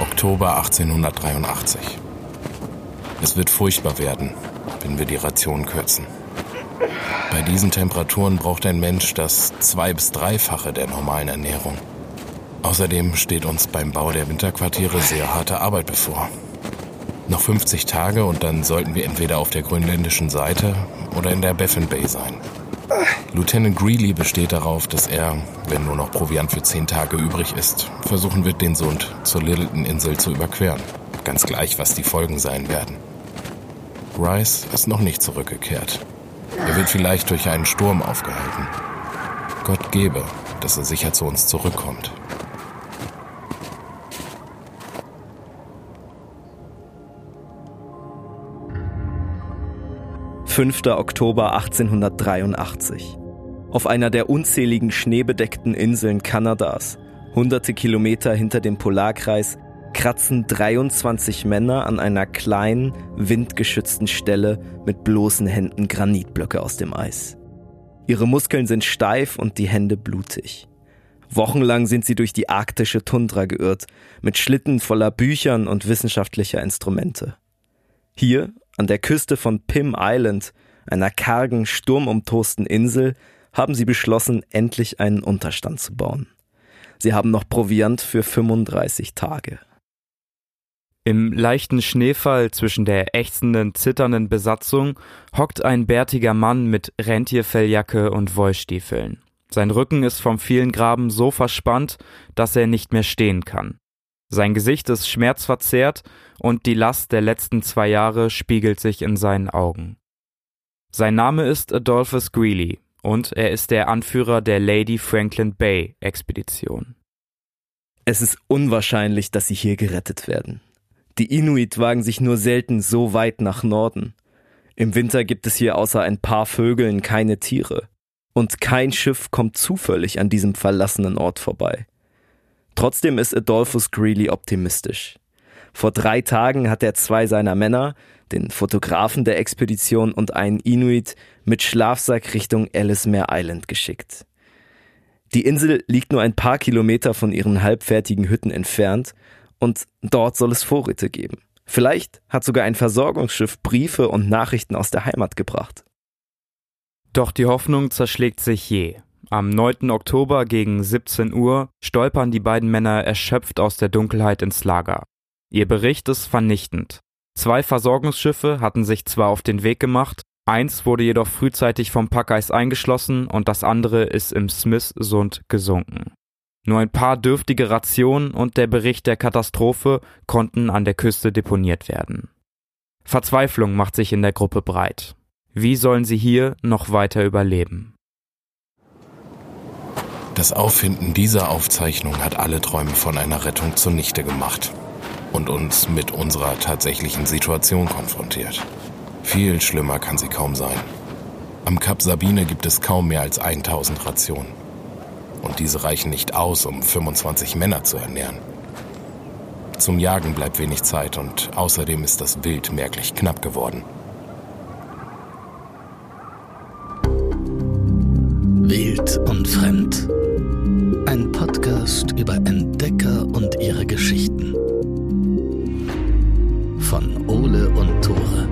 Oktober 1883. Es wird furchtbar werden, wenn wir die Ration kürzen. Bei diesen Temperaturen braucht ein Mensch das zwei- bis dreifache der normalen Ernährung. Außerdem steht uns beim Bau der Winterquartiere sehr harte Arbeit bevor. Noch 50 Tage und dann sollten wir entweder auf der grönländischen Seite oder in der Baffin Bay sein. Lieutenant Greeley besteht darauf, dass er, wenn nur noch Proviant für zehn Tage übrig ist, versuchen wird, den Sund zur Littleton-Insel zu überqueren. Ganz gleich, was die Folgen sein werden. Rice ist noch nicht zurückgekehrt. Er wird vielleicht durch einen Sturm aufgehalten. Gott gebe, dass er sicher zu uns zurückkommt. Fünfter Oktober 1883. Auf einer der unzähligen schneebedeckten Inseln Kanadas, hunderte Kilometer hinter dem Polarkreis, kratzen 23 Männer an einer kleinen, windgeschützten Stelle mit bloßen Händen Granitblöcke aus dem Eis. Ihre Muskeln sind steif und die Hände blutig. Wochenlang sind sie durch die arktische Tundra geirrt, mit Schlitten voller Büchern und wissenschaftlicher Instrumente. Hier, an der Küste von Pim Island, einer kargen, sturmumtosten Insel, haben sie beschlossen, endlich einen Unterstand zu bauen. Sie haben noch Proviant für 35 Tage. Im leichten Schneefall zwischen der ächzenden, zitternden Besatzung hockt ein bärtiger Mann mit Rentierfelljacke und Wollstiefeln. Sein Rücken ist vom vielen Graben so verspannt, dass er nicht mehr stehen kann. Sein Gesicht ist schmerzverzerrt und die Last der letzten zwei Jahre spiegelt sich in seinen Augen. Sein Name ist Adolphus Greeley und er ist der Anführer der Lady Franklin Bay Expedition. Es ist unwahrscheinlich, dass sie hier gerettet werden. Die Inuit wagen sich nur selten so weit nach Norden. Im Winter gibt es hier außer ein paar Vögeln keine Tiere. Und kein Schiff kommt zufällig an diesem verlassenen Ort vorbei. Trotzdem ist Adolphus Greeley optimistisch. Vor drei Tagen hat er zwei seiner Männer, den Fotografen der Expedition und einen Inuit, mit Schlafsack Richtung Ellesmere Island geschickt. Die Insel liegt nur ein paar Kilometer von ihren halbfertigen Hütten entfernt und dort soll es Vorräte geben. Vielleicht hat sogar ein Versorgungsschiff Briefe und Nachrichten aus der Heimat gebracht. Doch die Hoffnung zerschlägt sich je. Am 9. Oktober gegen 17 Uhr stolpern die beiden Männer erschöpft aus der Dunkelheit ins Lager. Ihr Bericht ist vernichtend. Zwei Versorgungsschiffe hatten sich zwar auf den Weg gemacht, eins wurde jedoch frühzeitig vom Packeis eingeschlossen und das andere ist im Smith-Sund gesunken. Nur ein paar dürftige Rationen und der Bericht der Katastrophe konnten an der Küste deponiert werden. Verzweiflung macht sich in der Gruppe breit. Wie sollen sie hier noch weiter überleben? Das Auffinden dieser Aufzeichnung hat alle Träume von einer Rettung zunichte gemacht und uns mit unserer tatsächlichen Situation konfrontiert. Viel schlimmer kann sie kaum sein. Am Kap Sabine gibt es kaum mehr als 1000 Rationen. Und diese reichen nicht aus, um 25 Männer zu ernähren. Zum Jagen bleibt wenig Zeit und außerdem ist das Wild merklich knapp geworden. Wild und Fremd. Ein Podcast über Entdecker und ihre Geschichten. Von Ole und Tore.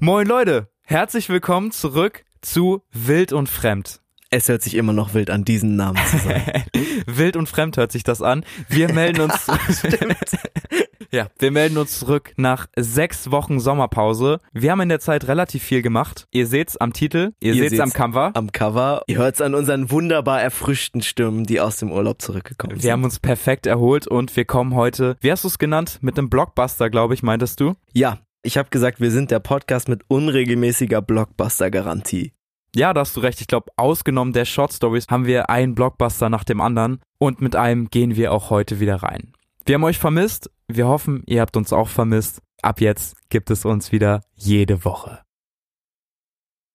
Moin Leute, herzlich willkommen zurück zu Wild und Fremd. Es hört sich immer noch wild an, diesen Namen zu sagen. Wild und Fremd hört sich das an. Wir melden uns. ja, wir melden uns zurück nach sechs Wochen Sommerpause. Wir haben in der Zeit relativ viel gemacht. Ihr seht's am Titel, ihr, Ihr seht's, seht's am Cover. Am Cover. Ihr hört's an unseren wunderbar erfrischten Stimmen, die aus dem Urlaub zurückgekommen sind. Wir haben uns perfekt erholt und wir kommen heute, wie hast du es genannt, mit einem Blockbuster, glaube ich, meintest du? ja, ich habe gesagt, wir sind der Podcast mit unregelmäßiger Blockbuster-Garantie. Ja, da hast du recht. Ich glaube, ausgenommen der Short Stories haben wir einen Blockbuster nach dem anderen und mit einem gehen wir auch heute wieder rein. Wir haben euch vermisst. Wir hoffen, ihr habt uns auch vermisst. Ab jetzt gibt es uns wieder jede Woche.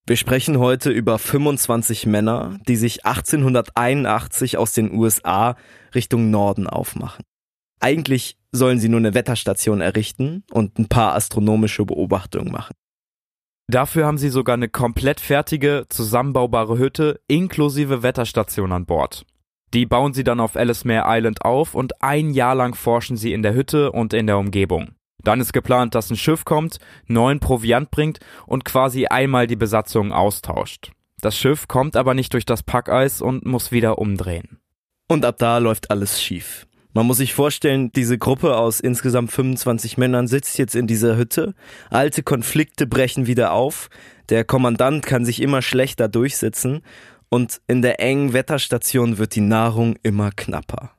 Wir sprechen heute über 25 Männer, die sich 1881 aus den USA Richtung Norden aufmachen. Eigentlich sollen sie nur eine Wetterstation errichten und ein paar astronomische Beobachtungen machen. Dafür haben sie sogar eine komplett fertige, zusammenbaubare Hütte inklusive Wetterstation an Bord. Die bauen sie dann auf Ellesmere Island auf und ein Jahr lang forschen sie in der Hütte und in der Umgebung. Dann ist geplant, dass ein Schiff kommt, neuen Proviant bringt und quasi einmal die Besatzung austauscht. Das Schiff kommt aber nicht durch das Packeis und muss wieder umdrehen. Und ab da läuft alles schief. Man muss sich vorstellen, diese Gruppe aus insgesamt 25 Männern sitzt jetzt in dieser Hütte. Alte Konflikte brechen wieder auf. Der Kommandant kann sich immer schlechter durchsetzen. Und in der engen Wetterstation wird die Nahrung immer knapper.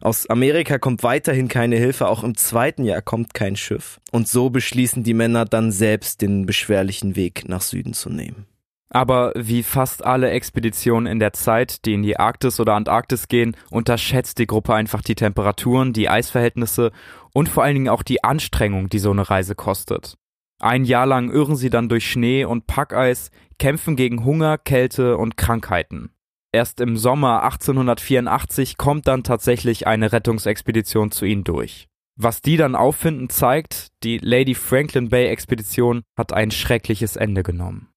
Aus Amerika kommt weiterhin keine Hilfe, auch im zweiten Jahr kommt kein Schiff. Und so beschließen die Männer dann selbst den beschwerlichen Weg nach Süden zu nehmen. Aber wie fast alle Expeditionen in der Zeit, die in die Arktis oder Antarktis gehen, unterschätzt die Gruppe einfach die Temperaturen, die Eisverhältnisse und vor allen Dingen auch die Anstrengung, die so eine Reise kostet. Ein Jahr lang irren sie dann durch Schnee und Packeis, kämpfen gegen Hunger, Kälte und Krankheiten. Erst im Sommer 1884 kommt dann tatsächlich eine Rettungsexpedition zu ihnen durch. Was die dann auffinden, zeigt, die Lady Franklin Bay Expedition hat ein schreckliches Ende genommen.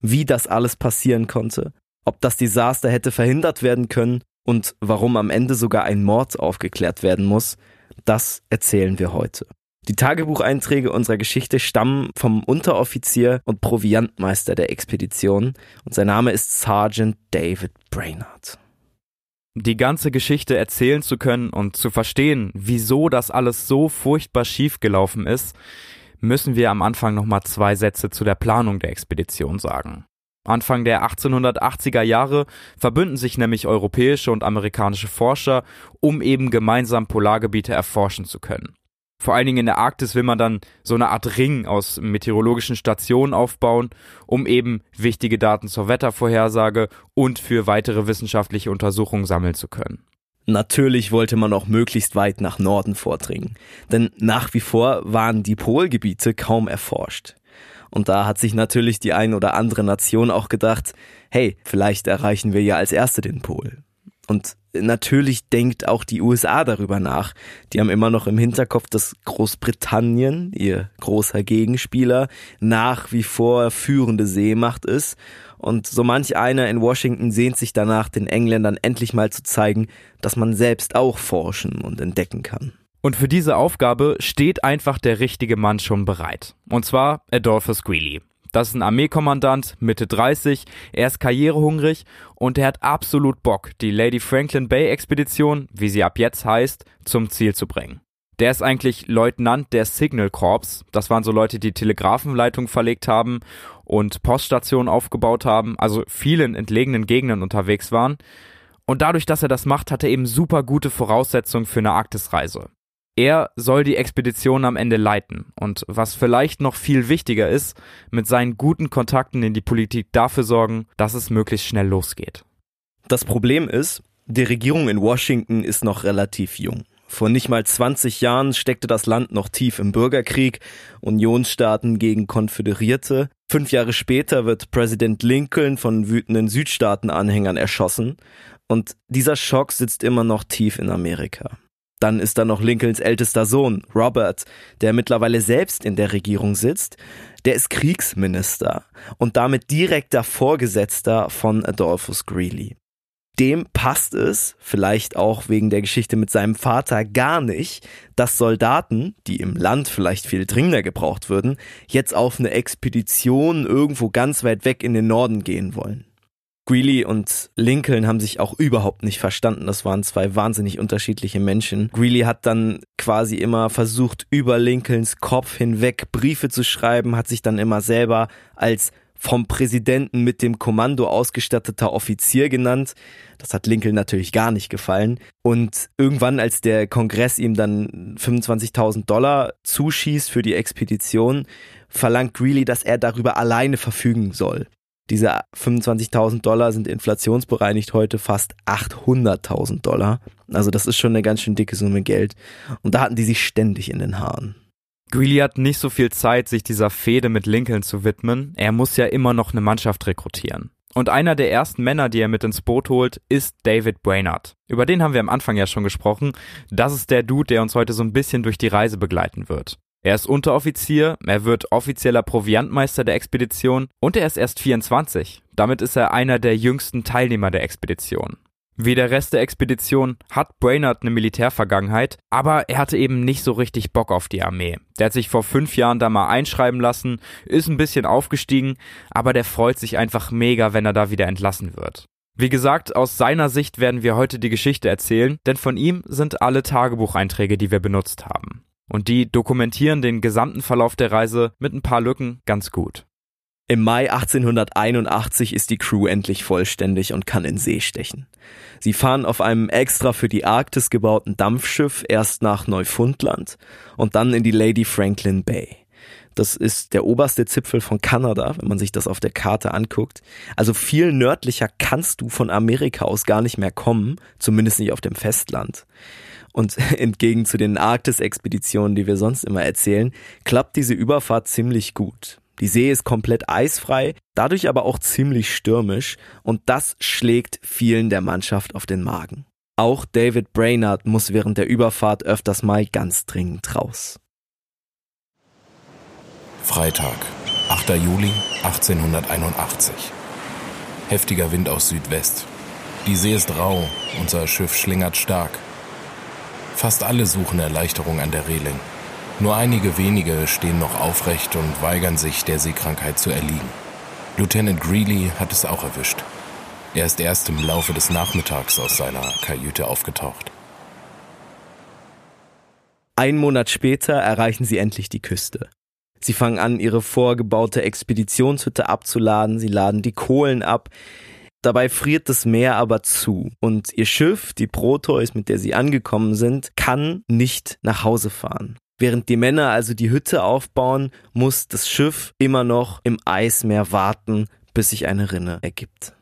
Wie das alles passieren konnte, ob das Desaster hätte verhindert werden können und warum am Ende sogar ein Mord aufgeklärt werden muss, das erzählen wir heute. Die Tagebucheinträge unserer Geschichte stammen vom Unteroffizier und Proviantmeister der Expedition und sein Name ist Sergeant David Brainerd. Die ganze Geschichte erzählen zu können und zu verstehen, wieso das alles so furchtbar schief gelaufen ist, müssen wir am Anfang nochmal zwei Sätze zu der Planung der Expedition sagen. Anfang der 1880er Jahre verbünden sich nämlich europäische und amerikanische Forscher, um eben gemeinsam Polargebiete erforschen zu können. Vor allen Dingen in der Arktis will man dann so eine Art Ring aus meteorologischen Stationen aufbauen, um eben wichtige Daten zur Wettervorhersage und für weitere wissenschaftliche Untersuchungen sammeln zu können. Natürlich wollte man auch möglichst weit nach Norden vordringen, denn nach wie vor waren die Polgebiete kaum erforscht. Und da hat sich natürlich die ein oder andere Nation auch gedacht, hey, vielleicht erreichen wir ja als Erste den Pol. Und natürlich denkt auch die USA darüber nach. Die haben immer noch im Hinterkopf, dass Großbritannien, ihr großer Gegenspieler, nach wie vor führende Seemacht ist. Und so manch einer in Washington sehnt sich danach, den Engländern endlich mal zu zeigen, dass man selbst auch forschen und entdecken kann. Und für diese Aufgabe steht einfach der richtige Mann schon bereit. Und zwar Adolphus Greeley. Das ist ein Armeekommandant, Mitte 30, er ist karrierehungrig und er hat absolut Bock, die Lady Franklin Bay Expedition, wie sie ab jetzt heißt, zum Ziel zu bringen. Der ist eigentlich Leutnant der Signal Corps. Das waren so Leute, die Telegrafenleitungen verlegt haben und Poststationen aufgebaut haben, also vielen entlegenen Gegenden unterwegs waren. Und dadurch, dass er das macht, hat er eben super gute Voraussetzungen für eine Arktisreise. Er soll die Expedition am Ende leiten und was vielleicht noch viel wichtiger ist, mit seinen guten Kontakten in die Politik dafür sorgen, dass es möglichst schnell losgeht. Das Problem ist, die Regierung in Washington ist noch relativ jung. Vor nicht mal 20 Jahren steckte das Land noch tief im Bürgerkrieg, Unionsstaaten gegen Konföderierte. Fünf Jahre später wird Präsident Lincoln von wütenden Südstaatenanhängern erschossen und dieser Schock sitzt immer noch tief in Amerika. Dann ist da noch Lincolns ältester Sohn, Robert, der mittlerweile selbst in der Regierung sitzt. Der ist Kriegsminister und damit direkter Vorgesetzter von Adolphus Greeley. Dem passt es, vielleicht auch wegen der Geschichte mit seinem Vater, gar nicht, dass Soldaten, die im Land vielleicht viel dringender gebraucht würden, jetzt auf eine Expedition irgendwo ganz weit weg in den Norden gehen wollen. Greeley und Lincoln haben sich auch überhaupt nicht verstanden. Das waren zwei wahnsinnig unterschiedliche Menschen. Greeley hat dann quasi immer versucht, über Lincolns Kopf hinweg Briefe zu schreiben, hat sich dann immer selber als vom Präsidenten mit dem Kommando ausgestatteter Offizier genannt. Das hat Lincoln natürlich gar nicht gefallen. Und irgendwann, als der Kongress ihm dann 25.000 Dollar zuschießt für die Expedition, verlangt Greeley, dass er darüber alleine verfügen soll. Diese 25.000 Dollar sind inflationsbereinigt heute fast 800.000 Dollar. Also das ist schon eine ganz schön dicke Summe Geld. Und da hatten die sich ständig in den Haaren. Greeley hat nicht so viel Zeit, sich dieser Fehde mit Lincoln zu widmen. Er muss ja immer noch eine Mannschaft rekrutieren. Und einer der ersten Männer, die er mit ins Boot holt, ist David Brainerd. Über den haben wir am Anfang ja schon gesprochen. Das ist der Dude, der uns heute so ein bisschen durch die Reise begleiten wird. Er ist Unteroffizier, er wird offizieller Proviantmeister der Expedition und er ist erst 24. Damit ist er einer der jüngsten Teilnehmer der Expedition. Wie der Rest der Expedition hat Brainerd eine Militärvergangenheit, aber er hatte eben nicht so richtig Bock auf die Armee. Der hat sich vor fünf Jahren da mal einschreiben lassen, ist ein bisschen aufgestiegen, aber der freut sich einfach mega, wenn er da wieder entlassen wird. Wie gesagt, aus seiner Sicht werden wir heute die Geschichte erzählen, denn von ihm sind alle Tagebucheinträge, die wir benutzt haben. Und die dokumentieren den gesamten Verlauf der Reise mit ein paar Lücken ganz gut. Im Mai 1881 ist die Crew endlich vollständig und kann in See stechen. Sie fahren auf einem extra für die Arktis gebauten Dampfschiff erst nach Neufundland und dann in die Lady Franklin Bay. Das ist der oberste Zipfel von Kanada, wenn man sich das auf der Karte anguckt. Also viel nördlicher kannst du von Amerika aus gar nicht mehr kommen, zumindest nicht auf dem Festland. Und entgegen zu den Arktis-Expeditionen, die wir sonst immer erzählen, klappt diese Überfahrt ziemlich gut. Die See ist komplett eisfrei, dadurch aber auch ziemlich stürmisch und das schlägt vielen der Mannschaft auf den Magen. Auch David Brainerd muss während der Überfahrt öfters mal ganz dringend raus. Freitag, 8. Juli 1881. Heftiger Wind aus Südwest. Die See ist rau, unser Schiff schlingert stark. Fast alle suchen Erleichterung an der Reling. Nur einige wenige stehen noch aufrecht und weigern sich, der Seekrankheit zu erliegen. Lieutenant Greeley hat es auch erwischt. Er ist erst im Laufe des Nachmittags aus seiner Kajüte aufgetaucht. Ein Monat später erreichen sie endlich die Küste. Sie fangen an, ihre vorgebaute Expeditionshütte abzuladen, sie laden die Kohlen ab. Dabei friert das Meer aber zu und ihr Schiff, die Proteus, mit der sie angekommen sind, kann nicht nach Hause fahren. Während die Männer also die Hütte aufbauen, muss das Schiff immer noch im Eismeer warten, bis sich eine Rinne ergibt.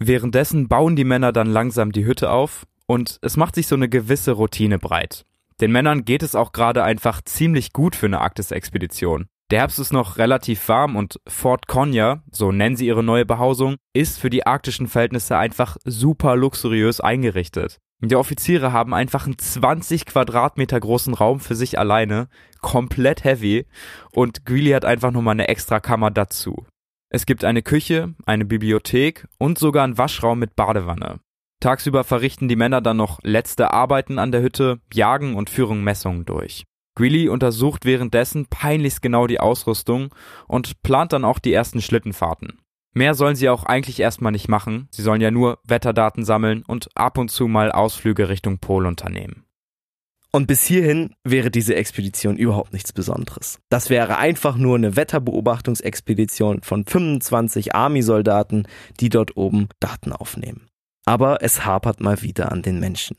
Währenddessen bauen die Männer dann langsam die Hütte auf und es macht sich so eine gewisse Routine breit. Den Männern geht es auch gerade einfach ziemlich gut für eine Arktis-Expedition. Der Herbst ist noch relativ warm und Fort Conya, so nennen sie ihre neue Behausung, ist für die arktischen Verhältnisse einfach super luxuriös eingerichtet. Die Offiziere haben einfach einen 20 Quadratmeter großen Raum für sich alleine, komplett heavy, und Greeley hat einfach nochmal eine extra Kammer dazu. Es gibt eine Küche, eine Bibliothek und sogar einen Waschraum mit Badewanne. Tagsüber verrichten die Männer dann noch letzte Arbeiten an der Hütte, jagen und führen Messungen durch. Greeley untersucht währenddessen peinlichst genau die Ausrüstung und plant dann auch die ersten Schlittenfahrten. Mehr sollen sie auch eigentlich erstmal nicht machen. Sie sollen ja nur Wetterdaten sammeln und ab und zu mal Ausflüge Richtung Pol unternehmen. Und bis hierhin wäre diese Expedition überhaupt nichts Besonderes. Das wäre einfach nur eine Wetterbeobachtungsexpedition von 25 Army-Soldaten, die dort oben Daten aufnehmen. Aber es hapert mal wieder an den Menschen.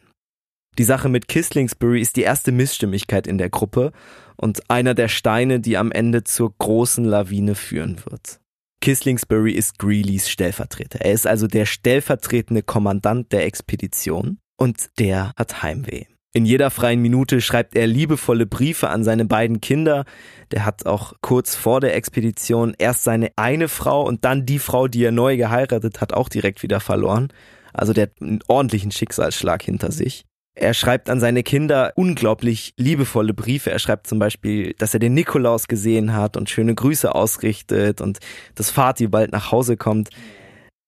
Die Sache mit Kisslingsbury ist die erste Missstimmigkeit in der Gruppe und einer der Steine, die am Ende zur großen Lawine führen wird. Kisslingsbury ist Greelys Stellvertreter. Er ist also der stellvertretende Kommandant der Expedition und der hat Heimweh. In jeder freien Minute schreibt er liebevolle Briefe an seine beiden Kinder. Der hat auch kurz vor der Expedition erst seine eine Frau und dann die Frau, die er neu geheiratet hat, auch direkt wieder verloren. Also der hat einen ordentlichen Schicksalsschlag hinter sich. Er schreibt an seine Kinder unglaublich liebevolle Briefe. Er schreibt zum Beispiel, dass er den Nikolaus gesehen hat und schöne Grüße ausrichtet und dass Vati bald nach Hause kommt.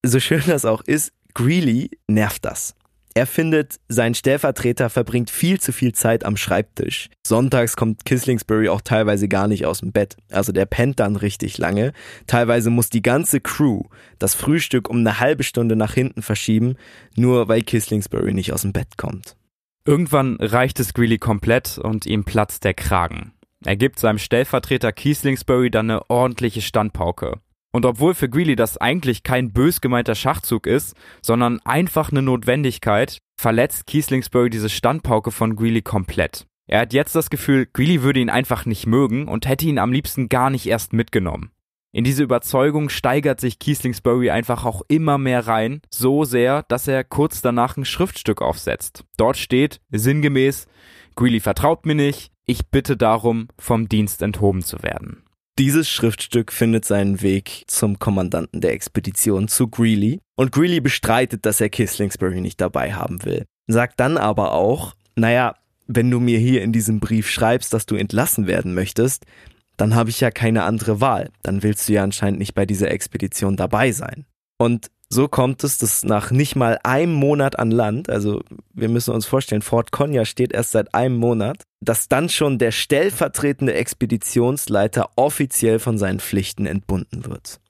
So schön das auch ist, Greeley nervt das. Er findet, sein Stellvertreter verbringt viel zu viel Zeit am Schreibtisch. Sonntags kommt Kisslingsbury auch teilweise gar nicht aus dem Bett. Also der pennt dann richtig lange. Teilweise muss die ganze Crew das Frühstück um eine halbe Stunde nach hinten verschieben, nur weil Kisslingsbury nicht aus dem Bett kommt. Irgendwann reicht es Greeley komplett und ihm platzt der Kragen. Er gibt seinem Stellvertreter Kieslingsbury dann eine ordentliche Standpauke. Und obwohl für Greeley das eigentlich kein bös gemeinter Schachzug ist, sondern einfach eine Notwendigkeit, verletzt Kieslingsbury diese Standpauke von Greeley komplett. Er hat jetzt das Gefühl, Greeley würde ihn einfach nicht mögen und hätte ihn am liebsten gar nicht erst mitgenommen. In diese Überzeugung steigert sich Kieslingsbury einfach auch immer mehr rein, so sehr, dass er kurz danach ein Schriftstück aufsetzt. Dort steht sinngemäß, Greeley vertraut mir nicht, ich bitte darum, vom Dienst enthoben zu werden. Dieses Schriftstück findet seinen Weg zum Kommandanten der Expedition, zu Greeley. Und Greeley bestreitet, dass er Kislingsbury nicht dabei haben will. Sagt dann aber auch, naja, wenn du mir hier in diesem Brief schreibst, dass du entlassen werden möchtest, dann habe ich ja keine andere Wahl. Dann willst du ja anscheinend nicht bei dieser Expedition dabei sein. Und so kommt es, dass nach nicht mal einem Monat an Land, also wir müssen uns vorstellen, Fort Konya steht erst seit einem Monat, dass dann schon der stellvertretende Expeditionsleiter offiziell von seinen Pflichten entbunden wird.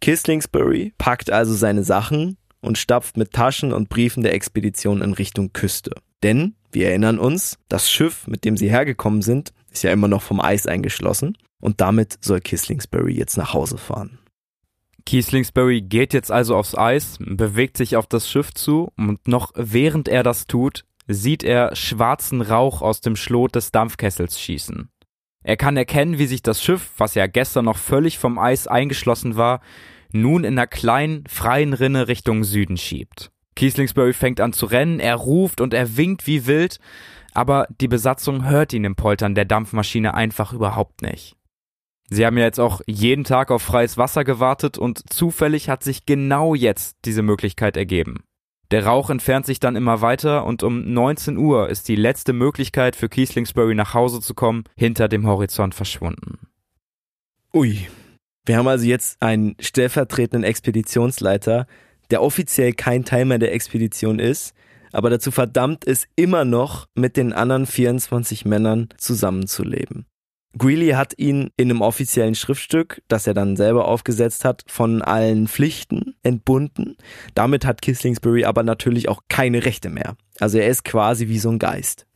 Kislingsbury packt also seine Sachen und stapft mit Taschen und Briefen der Expedition in Richtung Küste. Denn, wir erinnern uns, das Schiff, mit dem sie hergekommen sind, ist ja immer noch vom Eis eingeschlossen und damit soll Kislingsbury jetzt nach Hause fahren. Kieslingsbury geht jetzt also aufs Eis, bewegt sich auf das Schiff zu und noch während er das tut, sieht er schwarzen Rauch aus dem Schlot des Dampfkessels schießen. Er kann erkennen, wie sich das Schiff, was ja gestern noch völlig vom Eis eingeschlossen war, nun in einer kleinen, freien Rinne Richtung Süden schiebt. Kieslingsbury fängt an zu rennen, er ruft und er winkt wie wild, aber die Besatzung hört ihn im Poltern der Dampfmaschine einfach überhaupt nicht. Sie haben ja jetzt auch jeden Tag auf freies Wasser gewartet und zufällig hat sich genau jetzt diese Möglichkeit ergeben. Der Rauch entfernt sich dann immer weiter und um 19 Uhr ist die letzte Möglichkeit für Kieslingsbury nach Hause zu kommen hinter dem Horizont verschwunden. Ui. Wir haben also jetzt einen stellvertretenden Expeditionsleiter, der offiziell kein Teil mehr der Expedition ist, aber dazu verdammt ist, immer noch mit den anderen 24 Männern zusammenzuleben. Greeley hat ihn in einem offiziellen Schriftstück, das er dann selber aufgesetzt hat, von allen Pflichten entbunden. Damit hat Kislingsbury aber natürlich auch keine Rechte mehr. Also er ist quasi wie so ein Geist.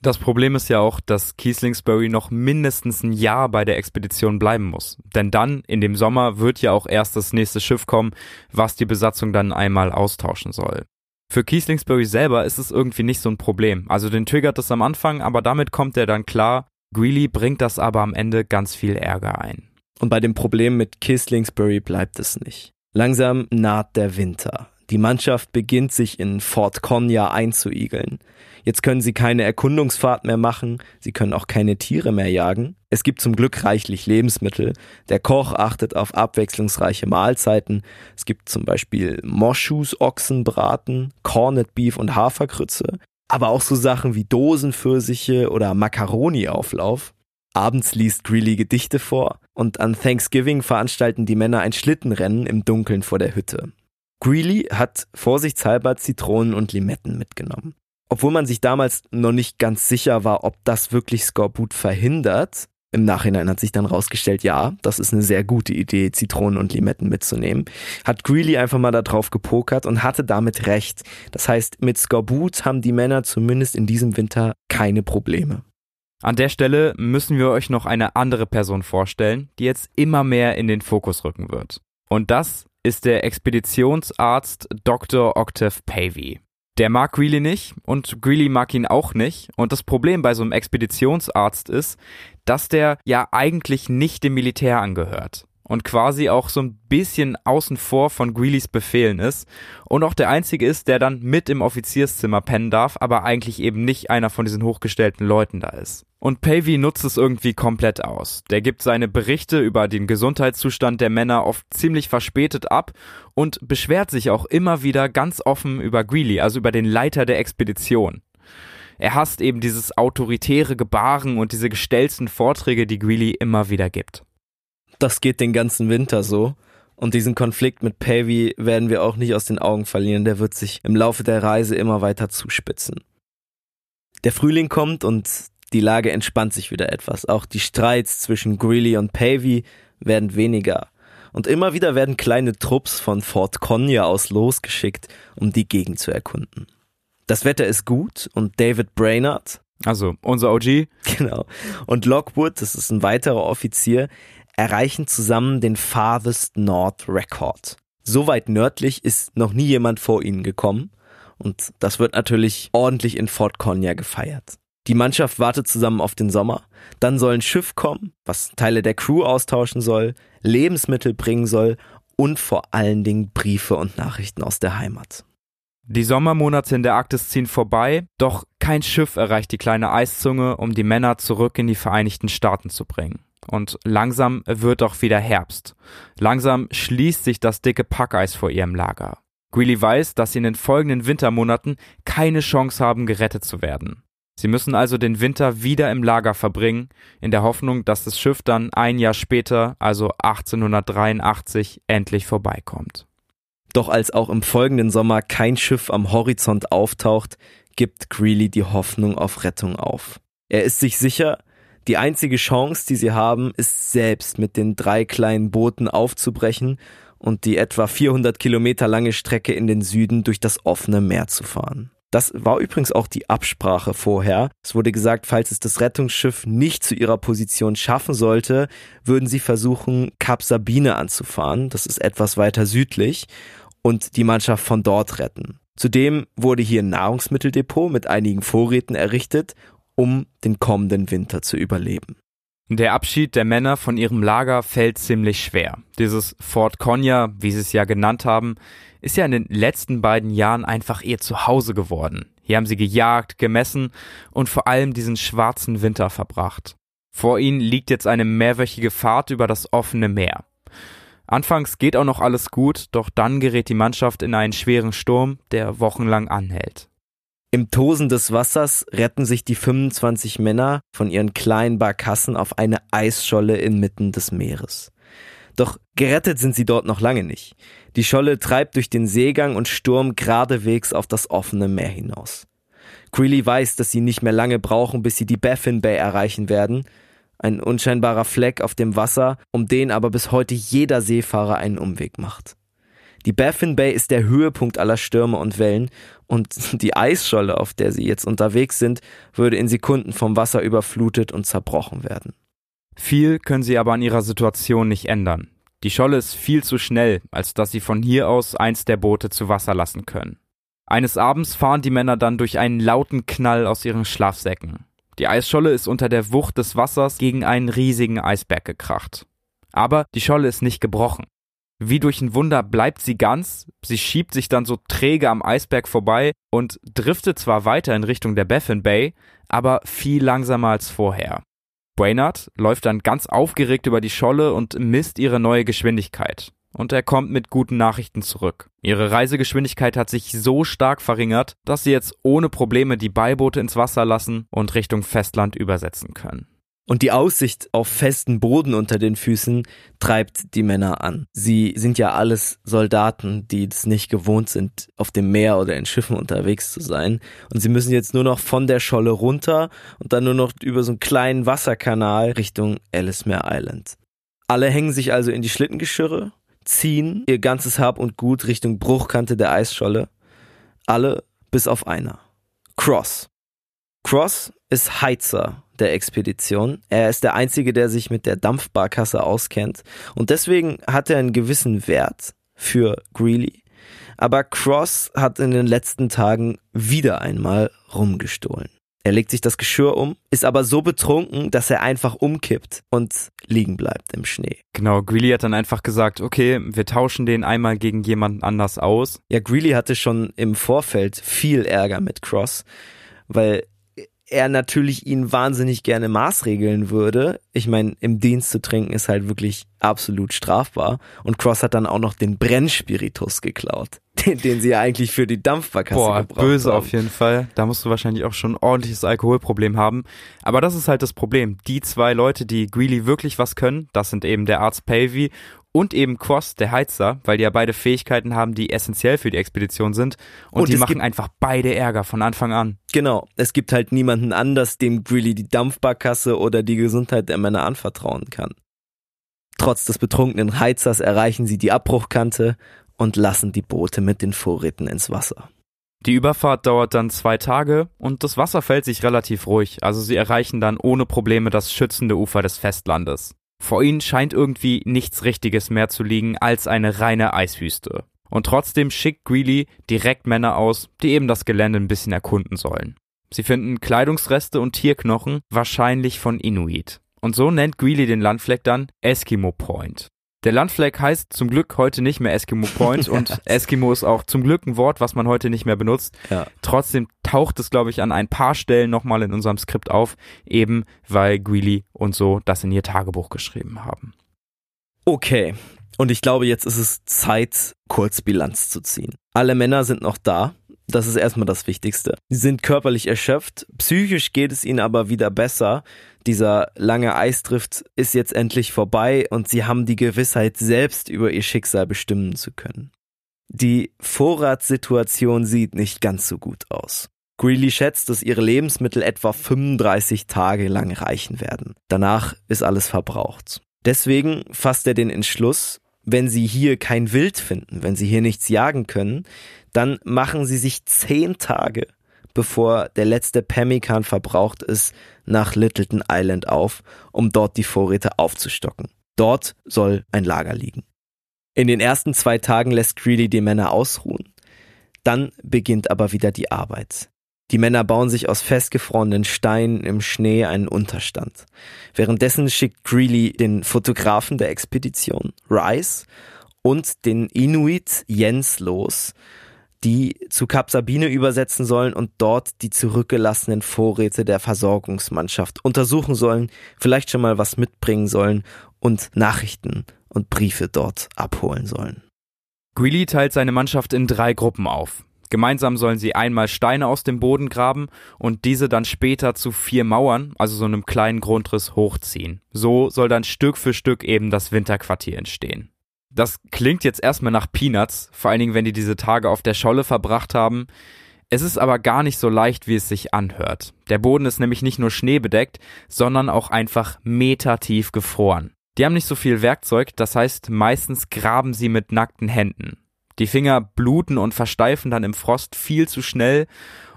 Das Problem ist ja auch, dass Kieslingsbury noch mindestens ein Jahr bei der Expedition bleiben muss. Denn dann, in dem Sommer, wird ja auch erst das nächste Schiff kommen, was die Besatzung dann einmal austauschen soll. Für Kieslingsbury selber ist es irgendwie nicht so ein Problem. Also den triggert es am Anfang, aber damit kommt er dann klar Greeley bringt das aber am Ende ganz viel Ärger ein. Und bei dem Problem mit Kislingsbury bleibt es nicht. Langsam naht der Winter. Die Mannschaft beginnt sich in Fort Konya einzuigeln. Jetzt können sie keine Erkundungsfahrt mehr machen, sie können auch keine Tiere mehr jagen. Es gibt zum Glück reichlich Lebensmittel. Der Koch achtet auf abwechslungsreiche Mahlzeiten. Es gibt zum Beispiel Moschus, Ochsenbraten, Corned Beef und Haferkrütze aber auch so Sachen wie Dosenpfirsiche oder Macaroni-Auflauf. Abends liest Greeley Gedichte vor und an Thanksgiving veranstalten die Männer ein Schlittenrennen im Dunkeln vor der Hütte. Greeley hat vorsichtshalber Zitronen und Limetten mitgenommen. Obwohl man sich damals noch nicht ganz sicher war, ob das wirklich Skorbut verhindert, im Nachhinein hat sich dann rausgestellt, ja, das ist eine sehr gute Idee, Zitronen und Limetten mitzunehmen. Hat Greeley einfach mal da drauf gepokert und hatte damit recht. Das heißt, mit Skorbut haben die Männer zumindest in diesem Winter keine Probleme. An der Stelle müssen wir euch noch eine andere Person vorstellen, die jetzt immer mehr in den Fokus rücken wird. Und das ist der Expeditionsarzt Dr. Octave Pavey. Der mag Greeley nicht und Greeley mag ihn auch nicht. Und das Problem bei so einem Expeditionsarzt ist, dass der ja eigentlich nicht dem Militär angehört und quasi auch so ein bisschen außen vor von Greeleys Befehlen ist und auch der einzige ist, der dann mit im Offizierszimmer pennen darf, aber eigentlich eben nicht einer von diesen hochgestellten Leuten da ist. Und Pavey nutzt es irgendwie komplett aus. Der gibt seine Berichte über den Gesundheitszustand der Männer oft ziemlich verspätet ab und beschwert sich auch immer wieder ganz offen über Greeley, also über den Leiter der Expedition. Er hasst eben dieses autoritäre Gebaren und diese gestellten Vorträge, die Greeley immer wieder gibt. Das geht den ganzen Winter so. Und diesen Konflikt mit Pavey werden wir auch nicht aus den Augen verlieren. Der wird sich im Laufe der Reise immer weiter zuspitzen. Der Frühling kommt und die Lage entspannt sich wieder etwas. Auch die Streits zwischen Greeley und Pavey werden weniger. Und immer wieder werden kleine Trupps von Fort Konya aus losgeschickt, um die Gegend zu erkunden. Das Wetter ist gut und David Brainerd, also unser OG, genau, und Lockwood, das ist ein weiterer Offizier, erreichen zusammen den Farthest North Record. So weit nördlich ist noch nie jemand vor ihnen gekommen und das wird natürlich ordentlich in Fort Konya gefeiert. Die Mannschaft wartet zusammen auf den Sommer, dann soll ein Schiff kommen, was Teile der Crew austauschen soll, Lebensmittel bringen soll und vor allen Dingen Briefe und Nachrichten aus der Heimat. Die Sommermonate in der Arktis ziehen vorbei, doch kein Schiff erreicht die kleine Eiszunge, um die Männer zurück in die Vereinigten Staaten zu bringen. Und langsam wird auch wieder Herbst. Langsam schließt sich das dicke Packeis vor ihrem Lager. Greeley weiß, dass sie in den folgenden Wintermonaten keine Chance haben, gerettet zu werden. Sie müssen also den Winter wieder im Lager verbringen, in der Hoffnung, dass das Schiff dann ein Jahr später, also 1883, endlich vorbeikommt. Doch als auch im folgenden Sommer kein Schiff am Horizont auftaucht, gibt Greeley die Hoffnung auf Rettung auf. Er ist sich sicher, die einzige Chance, die sie haben, ist selbst mit den drei kleinen Booten aufzubrechen und die etwa 400 Kilometer lange Strecke in den Süden durch das offene Meer zu fahren. Das war übrigens auch die Absprache vorher. Es wurde gesagt, falls es das Rettungsschiff nicht zu ihrer Position schaffen sollte, würden sie versuchen, Kap Sabine anzufahren. Das ist etwas weiter südlich und die Mannschaft von dort retten. Zudem wurde hier ein Nahrungsmitteldepot mit einigen Vorräten errichtet um den kommenden Winter zu überleben. Der Abschied der Männer von ihrem Lager fällt ziemlich schwer. Dieses Fort Konya, wie sie es ja genannt haben, ist ja in den letzten beiden Jahren einfach ihr Zuhause geworden. Hier haben sie gejagt, gemessen und vor allem diesen schwarzen Winter verbracht. Vor ihnen liegt jetzt eine mehrwöchige Fahrt über das offene Meer. Anfangs geht auch noch alles gut, doch dann gerät die Mannschaft in einen schweren Sturm, der wochenlang anhält. Im Tosen des Wassers retten sich die 25 Männer von ihren kleinen Barkassen auf eine Eisscholle inmitten des Meeres. Doch gerettet sind sie dort noch lange nicht. Die Scholle treibt durch den Seegang und Sturm geradewegs auf das offene Meer hinaus. Greeley weiß, dass sie nicht mehr lange brauchen, bis sie die Baffin Bay erreichen werden. Ein unscheinbarer Fleck auf dem Wasser, um den aber bis heute jeder Seefahrer einen Umweg macht. Die Baffin Bay ist der Höhepunkt aller Stürme und Wellen und die Eisscholle, auf der sie jetzt unterwegs sind, würde in Sekunden vom Wasser überflutet und zerbrochen werden. Viel können sie aber an ihrer Situation nicht ändern. Die Scholle ist viel zu schnell, als dass sie von hier aus eins der Boote zu Wasser lassen können. Eines Abends fahren die Männer dann durch einen lauten Knall aus ihren Schlafsäcken. Die Eisscholle ist unter der Wucht des Wassers gegen einen riesigen Eisberg gekracht. Aber die Scholle ist nicht gebrochen. Wie durch ein Wunder bleibt sie ganz, sie schiebt sich dann so träge am Eisberg vorbei und driftet zwar weiter in Richtung der Baffin Bay, aber viel langsamer als vorher. Brainard läuft dann ganz aufgeregt über die Scholle und misst ihre neue Geschwindigkeit. Und er kommt mit guten Nachrichten zurück. Ihre Reisegeschwindigkeit hat sich so stark verringert, dass sie jetzt ohne Probleme die Beiboote ins Wasser lassen und Richtung Festland übersetzen können. Und die Aussicht auf festen Boden unter den Füßen treibt die Männer an. Sie sind ja alles Soldaten, die es nicht gewohnt sind, auf dem Meer oder in Schiffen unterwegs zu sein. Und sie müssen jetzt nur noch von der Scholle runter und dann nur noch über so einen kleinen Wasserkanal Richtung Ellesmere Island. Alle hängen sich also in die Schlittengeschirre, ziehen ihr ganzes Hab und Gut Richtung Bruchkante der Eisscholle. Alle bis auf einer. Cross. Cross ist Heizer der Expedition. Er ist der Einzige, der sich mit der Dampfbarkasse auskennt. Und deswegen hat er einen gewissen Wert für Greeley. Aber Cross hat in den letzten Tagen wieder einmal rumgestohlen. Er legt sich das Geschirr um, ist aber so betrunken, dass er einfach umkippt und liegen bleibt im Schnee. Genau, Greeley hat dann einfach gesagt, okay, wir tauschen den einmal gegen jemanden anders aus. Ja, Greeley hatte schon im Vorfeld viel Ärger mit Cross, weil er natürlich ihn wahnsinnig gerne maßregeln würde. Ich meine, im Dienst zu trinken ist halt wirklich absolut strafbar. Und Cross hat dann auch noch den Brennspiritus geklaut, den, den sie ja eigentlich für die Dampfbarkasse Boah, gebraucht böse haben. auf jeden Fall. Da musst du wahrscheinlich auch schon ein ordentliches Alkoholproblem haben. Aber das ist halt das Problem. Die zwei Leute, die Greeley wirklich was können, das sind eben der Arzt Pavey und eben Cross, der Heizer, weil die ja beide Fähigkeiten haben, die essentiell für die Expedition sind. Und, Und die machen einfach beide Ärger von Anfang an. Genau, es gibt halt niemanden anders, dem Greeley die Dampfbarkasse oder die Gesundheit der Männer anvertrauen kann. Trotz des betrunkenen Heizers erreichen sie die Abbruchkante und lassen die Boote mit den Vorräten ins Wasser. Die Überfahrt dauert dann zwei Tage und das Wasser fällt sich relativ ruhig, also sie erreichen dann ohne Probleme das schützende Ufer des Festlandes. Vor ihnen scheint irgendwie nichts Richtiges mehr zu liegen als eine reine Eiswüste. Und trotzdem schickt Greeley direkt Männer aus, die eben das Gelände ein bisschen erkunden sollen. Sie finden Kleidungsreste und Tierknochen, wahrscheinlich von Inuit. Und so nennt Greeley den Landfleck dann Eskimo Point. Der Landfleck heißt zum Glück heute nicht mehr Eskimo Point und Eskimo ist auch zum Glück ein Wort, was man heute nicht mehr benutzt. Ja. Trotzdem taucht es, glaube ich, an ein paar Stellen nochmal in unserem Skript auf, eben weil Greeley und so das in ihr Tagebuch geschrieben haben. Okay. Und ich glaube, jetzt ist es Zeit, kurz Bilanz zu ziehen. Alle Männer sind noch da. Das ist erstmal das Wichtigste. Sie sind körperlich erschöpft, psychisch geht es ihnen aber wieder besser. Dieser lange Eisdrift ist jetzt endlich vorbei und sie haben die Gewissheit, selbst über ihr Schicksal bestimmen zu können. Die Vorratssituation sieht nicht ganz so gut aus. Greeley schätzt, dass ihre Lebensmittel etwa 35 Tage lang reichen werden. Danach ist alles verbraucht. Deswegen fasst er den Entschluss, wenn sie hier kein Wild finden, wenn sie hier nichts jagen können, dann machen sie sich zehn Tage, bevor der letzte Pemmican verbraucht ist, nach Littleton Island auf, um dort die Vorräte aufzustocken. Dort soll ein Lager liegen. In den ersten zwei Tagen lässt Greeley die Männer ausruhen. Dann beginnt aber wieder die Arbeit. Die Männer bauen sich aus festgefrorenen Steinen im Schnee einen Unterstand. Währenddessen schickt Greeley den Fotografen der Expedition, Rice, und den Inuit Jens los, die zu Kap Sabine übersetzen sollen und dort die zurückgelassenen Vorräte der Versorgungsmannschaft untersuchen sollen, vielleicht schon mal was mitbringen sollen und Nachrichten und Briefe dort abholen sollen. Greeley teilt seine Mannschaft in drei Gruppen auf. Gemeinsam sollen sie einmal Steine aus dem Boden graben und diese dann später zu vier Mauern, also so einem kleinen Grundriss, hochziehen. So soll dann Stück für Stück eben das Winterquartier entstehen. Das klingt jetzt erstmal nach Peanuts, vor allen Dingen, wenn die diese Tage auf der Scholle verbracht haben. Es ist aber gar nicht so leicht, wie es sich anhört. Der Boden ist nämlich nicht nur schneebedeckt, sondern auch einfach metertief gefroren. Die haben nicht so viel Werkzeug, das heißt, meistens graben sie mit nackten Händen. Die Finger bluten und versteifen dann im Frost viel zu schnell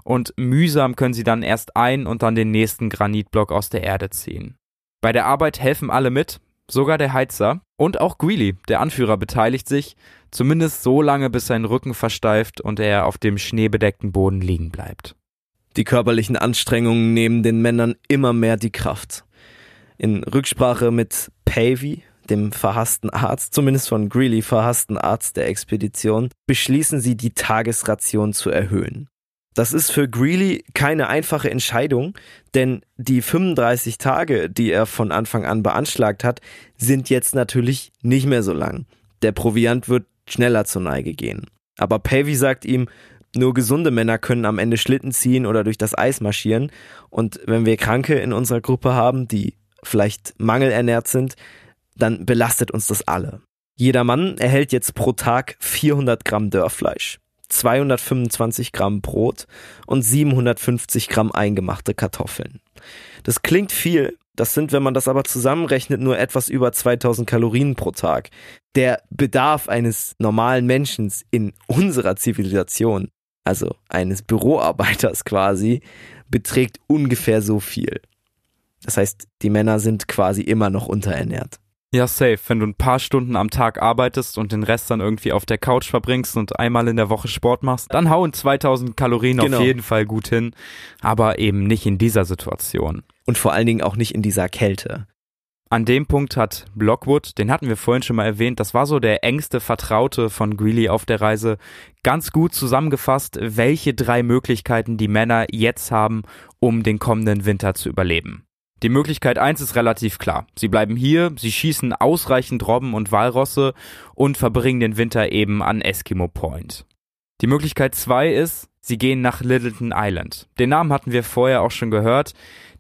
und mühsam können sie dann erst ein und dann den nächsten Granitblock aus der Erde ziehen. Bei der Arbeit helfen alle mit, sogar der Heizer und auch Greeley, der Anführer, beteiligt sich, zumindest so lange, bis sein Rücken versteift und er auf dem schneebedeckten Boden liegen bleibt. Die körperlichen Anstrengungen nehmen den Männern immer mehr die Kraft. In Rücksprache mit Pavey, dem verhassten Arzt, zumindest von Greeley verhassten Arzt der Expedition, beschließen sie, die Tagesration zu erhöhen. Das ist für Greeley keine einfache Entscheidung, denn die 35 Tage, die er von Anfang an beanschlagt hat, sind jetzt natürlich nicht mehr so lang. Der Proviant wird schneller zur Neige gehen. Aber Pavey sagt ihm, nur gesunde Männer können am Ende Schlitten ziehen oder durch das Eis marschieren. Und wenn wir Kranke in unserer Gruppe haben, die vielleicht mangelernährt sind, dann belastet uns das alle. Jeder Mann erhält jetzt pro Tag 400 Gramm Dörrfleisch, 225 Gramm Brot und 750 Gramm eingemachte Kartoffeln. Das klingt viel, das sind, wenn man das aber zusammenrechnet, nur etwas über 2000 Kalorien pro Tag. Der Bedarf eines normalen Menschen in unserer Zivilisation, also eines Büroarbeiters quasi, beträgt ungefähr so viel. Das heißt, die Männer sind quasi immer noch unterernährt. Ja, safe. Wenn du ein paar Stunden am Tag arbeitest und den Rest dann irgendwie auf der Couch verbringst und einmal in der Woche Sport machst, dann hauen 2000 Kalorien genau. auf jeden Fall gut hin. Aber eben nicht in dieser Situation. Und vor allen Dingen auch nicht in dieser Kälte. An dem Punkt hat Blockwood, den hatten wir vorhin schon mal erwähnt, das war so der engste Vertraute von Greeley auf der Reise, ganz gut zusammengefasst, welche drei Möglichkeiten die Männer jetzt haben, um den kommenden Winter zu überleben. Die Möglichkeit 1 ist relativ klar. Sie bleiben hier, sie schießen ausreichend Robben und Walrosse und verbringen den Winter eben an Eskimo Point. Die Möglichkeit 2 ist, sie gehen nach Littleton Island. Den Namen hatten wir vorher auch schon gehört.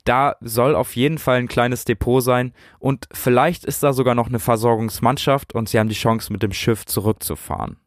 Da soll auf jeden Fall ein kleines Depot sein und vielleicht ist da sogar noch eine Versorgungsmannschaft und sie haben die Chance mit dem Schiff zurückzufahren.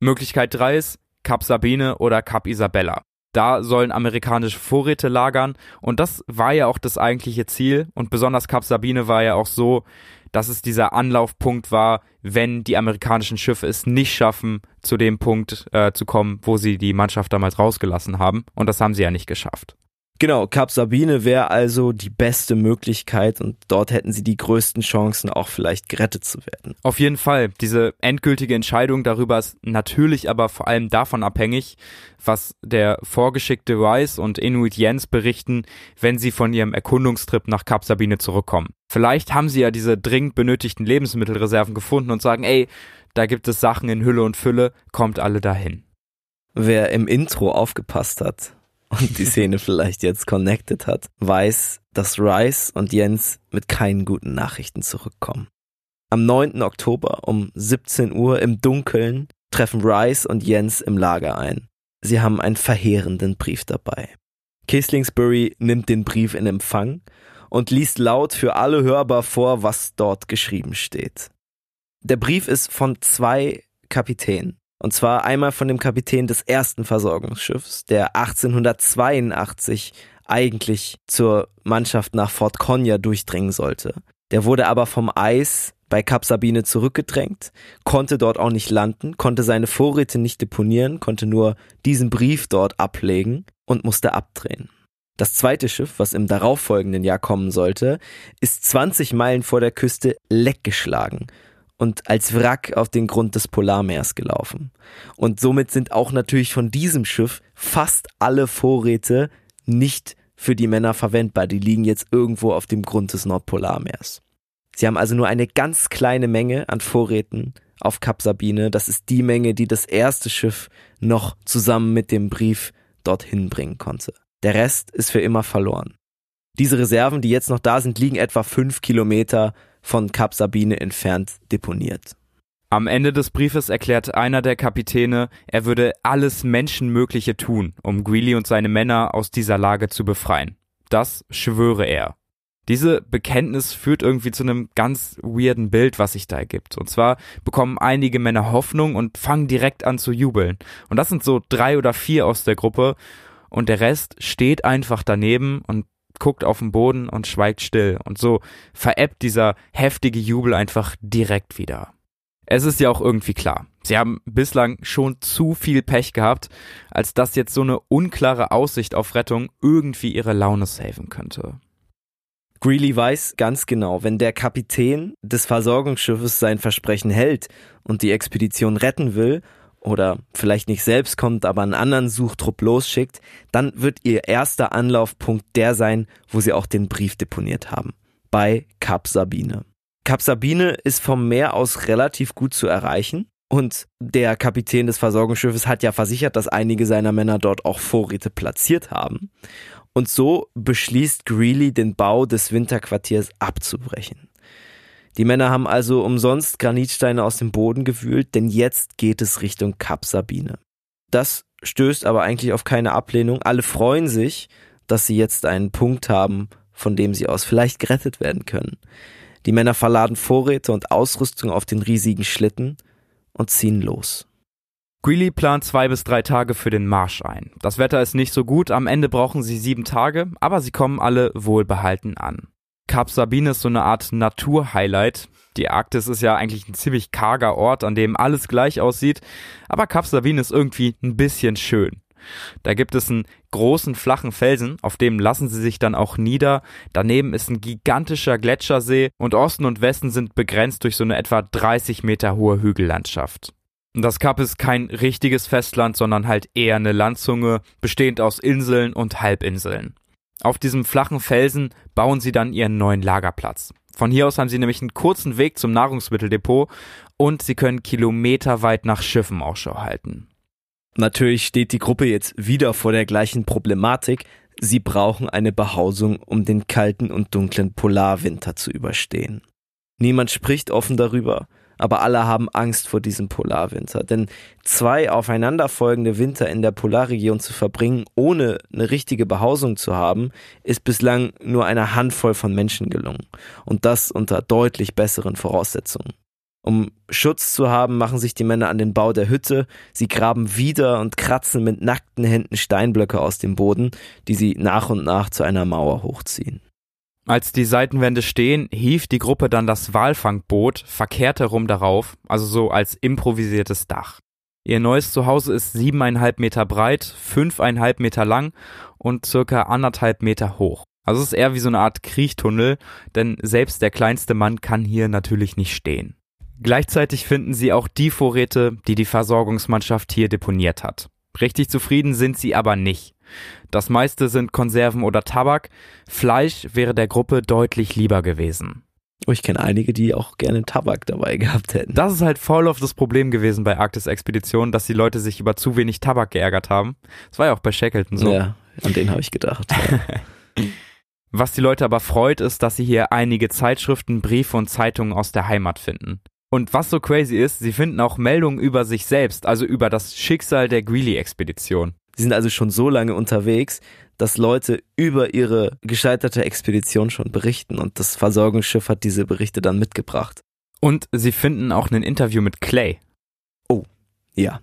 Möglichkeit 3 ist Kap Sabine oder Kap Isabella. Da sollen amerikanische Vorräte lagern. Und das war ja auch das eigentliche Ziel. Und besonders Kap Sabine war ja auch so, dass es dieser Anlaufpunkt war, wenn die amerikanischen Schiffe es nicht schaffen, zu dem Punkt äh, zu kommen, wo sie die Mannschaft damals rausgelassen haben. Und das haben sie ja nicht geschafft. Genau, Kap Sabine wäre also die beste Möglichkeit und dort hätten sie die größten Chancen, auch vielleicht gerettet zu werden. Auf jeden Fall. Diese endgültige Entscheidung darüber ist natürlich aber vor allem davon abhängig, was der vorgeschickte Rice und Inuit Jens berichten, wenn sie von ihrem Erkundungstrip nach Kap Sabine zurückkommen. Vielleicht haben sie ja diese dringend benötigten Lebensmittelreserven gefunden und sagen, ey, da gibt es Sachen in Hülle und Fülle, kommt alle dahin. Wer im Intro aufgepasst hat, und die Szene vielleicht jetzt connected hat, weiß, dass Rice und Jens mit keinen guten Nachrichten zurückkommen. Am 9. Oktober um 17 Uhr im Dunkeln treffen Rice und Jens im Lager ein. Sie haben einen verheerenden Brief dabei. Kislingsbury nimmt den Brief in Empfang und liest laut für alle hörbar vor, was dort geschrieben steht. Der Brief ist von zwei Kapitänen. Und zwar einmal von dem Kapitän des ersten Versorgungsschiffs, der 1882 eigentlich zur Mannschaft nach Fort Conya durchdringen sollte. Der wurde aber vom Eis bei Kap Sabine zurückgedrängt, konnte dort auch nicht landen, konnte seine Vorräte nicht deponieren, konnte nur diesen Brief dort ablegen und musste abdrehen. Das zweite Schiff, was im darauffolgenden Jahr kommen sollte, ist 20 Meilen vor der Küste leckgeschlagen und als Wrack auf den Grund des Polarmeers gelaufen. Und somit sind auch natürlich von diesem Schiff fast alle Vorräte nicht für die Männer verwendbar. Die liegen jetzt irgendwo auf dem Grund des Nordpolarmeers. Sie haben also nur eine ganz kleine Menge an Vorräten auf Kap Sabine. Das ist die Menge, die das erste Schiff noch zusammen mit dem Brief dorthin bringen konnte. Der Rest ist für immer verloren. Diese Reserven, die jetzt noch da sind, liegen etwa fünf Kilometer von Kap Sabine entfernt deponiert. Am Ende des Briefes erklärt einer der Kapitäne, er würde alles Menschenmögliche tun, um Greeley und seine Männer aus dieser Lage zu befreien. Das schwöre er. Diese Bekenntnis führt irgendwie zu einem ganz weirden Bild, was sich da ergibt. Und zwar bekommen einige Männer Hoffnung und fangen direkt an zu jubeln. Und das sind so drei oder vier aus der Gruppe. Und der Rest steht einfach daneben und guckt auf den Boden und schweigt still. Und so veräppt dieser heftige Jubel einfach direkt wieder. Es ist ja auch irgendwie klar. Sie haben bislang schon zu viel Pech gehabt, als dass jetzt so eine unklare Aussicht auf Rettung irgendwie ihre Laune saven könnte. Greeley weiß ganz genau, wenn der Kapitän des Versorgungsschiffes sein Versprechen hält und die Expedition retten will oder vielleicht nicht selbst kommt, aber einen anderen Suchtrupp losschickt, dann wird ihr erster Anlaufpunkt der sein, wo sie auch den Brief deponiert haben. Bei Kap Sabine. Kap Sabine ist vom Meer aus relativ gut zu erreichen. Und der Kapitän des Versorgungsschiffes hat ja versichert, dass einige seiner Männer dort auch Vorräte platziert haben. Und so beschließt Greeley, den Bau des Winterquartiers abzubrechen. Die Männer haben also umsonst Granitsteine aus dem Boden gewühlt, denn jetzt geht es Richtung Kap Sabine. Das stößt aber eigentlich auf keine Ablehnung. Alle freuen sich, dass sie jetzt einen Punkt haben, von dem sie aus vielleicht gerettet werden können. Die Männer verladen Vorräte und Ausrüstung auf den riesigen Schlitten und ziehen los. Greeley plant zwei bis drei Tage für den Marsch ein. Das Wetter ist nicht so gut, am Ende brauchen sie sieben Tage, aber sie kommen alle wohlbehalten an. Kap Sabine ist so eine Art Naturhighlight. Die Arktis ist ja eigentlich ein ziemlich karger Ort, an dem alles gleich aussieht, aber Kap Sabine ist irgendwie ein bisschen schön. Da gibt es einen großen flachen Felsen, auf dem lassen sie sich dann auch nieder. Daneben ist ein gigantischer Gletschersee und Osten und Westen sind begrenzt durch so eine etwa 30 Meter hohe Hügellandschaft. Das Kap ist kein richtiges Festland, sondern halt eher eine Landzunge, bestehend aus Inseln und Halbinseln. Auf diesem flachen Felsen bauen sie dann ihren neuen Lagerplatz. Von hier aus haben sie nämlich einen kurzen Weg zum Nahrungsmitteldepot und sie können kilometerweit nach Schiffen Ausschau halten. Natürlich steht die Gruppe jetzt wieder vor der gleichen Problematik. Sie brauchen eine Behausung, um den kalten und dunklen Polarwinter zu überstehen. Niemand spricht offen darüber, aber alle haben Angst vor diesem Polarwinter. Denn zwei aufeinanderfolgende Winter in der Polarregion zu verbringen, ohne eine richtige Behausung zu haben, ist bislang nur einer Handvoll von Menschen gelungen. Und das unter deutlich besseren Voraussetzungen. Um Schutz zu haben, machen sich die Männer an den Bau der Hütte. Sie graben wieder und kratzen mit nackten Händen Steinblöcke aus dem Boden, die sie nach und nach zu einer Mauer hochziehen. Als die Seitenwände stehen, hieft die Gruppe dann das Walfangboot verkehrt herum darauf, also so als improvisiertes Dach. Ihr neues Zuhause ist siebeneinhalb Meter breit, fünfeinhalb Meter lang und circa anderthalb Meter hoch. Also es ist eher wie so eine Art Kriechtunnel, denn selbst der kleinste Mann kann hier natürlich nicht stehen. Gleichzeitig finden sie auch die Vorräte, die die Versorgungsmannschaft hier deponiert hat. Richtig zufrieden sind sie aber nicht. Das meiste sind Konserven oder Tabak, Fleisch wäre der Gruppe deutlich lieber gewesen. Oh, ich kenne einige, die auch gerne Tabak dabei gehabt hätten. Das ist halt voll auf das Problem gewesen bei Arktis-Expeditionen, dass die Leute sich über zu wenig Tabak geärgert haben. Das war ja auch bei Shackleton so. Ja, an den habe ich gedacht. Was die Leute aber freut, ist, dass sie hier einige Zeitschriften, Briefe und Zeitungen aus der Heimat finden. Und was so crazy ist, sie finden auch Meldungen über sich selbst, also über das Schicksal der Greeley-Expedition. Sie sind also schon so lange unterwegs, dass Leute über ihre gescheiterte Expedition schon berichten und das Versorgungsschiff hat diese Berichte dann mitgebracht. Und sie finden auch ein Interview mit Clay. Oh, ja.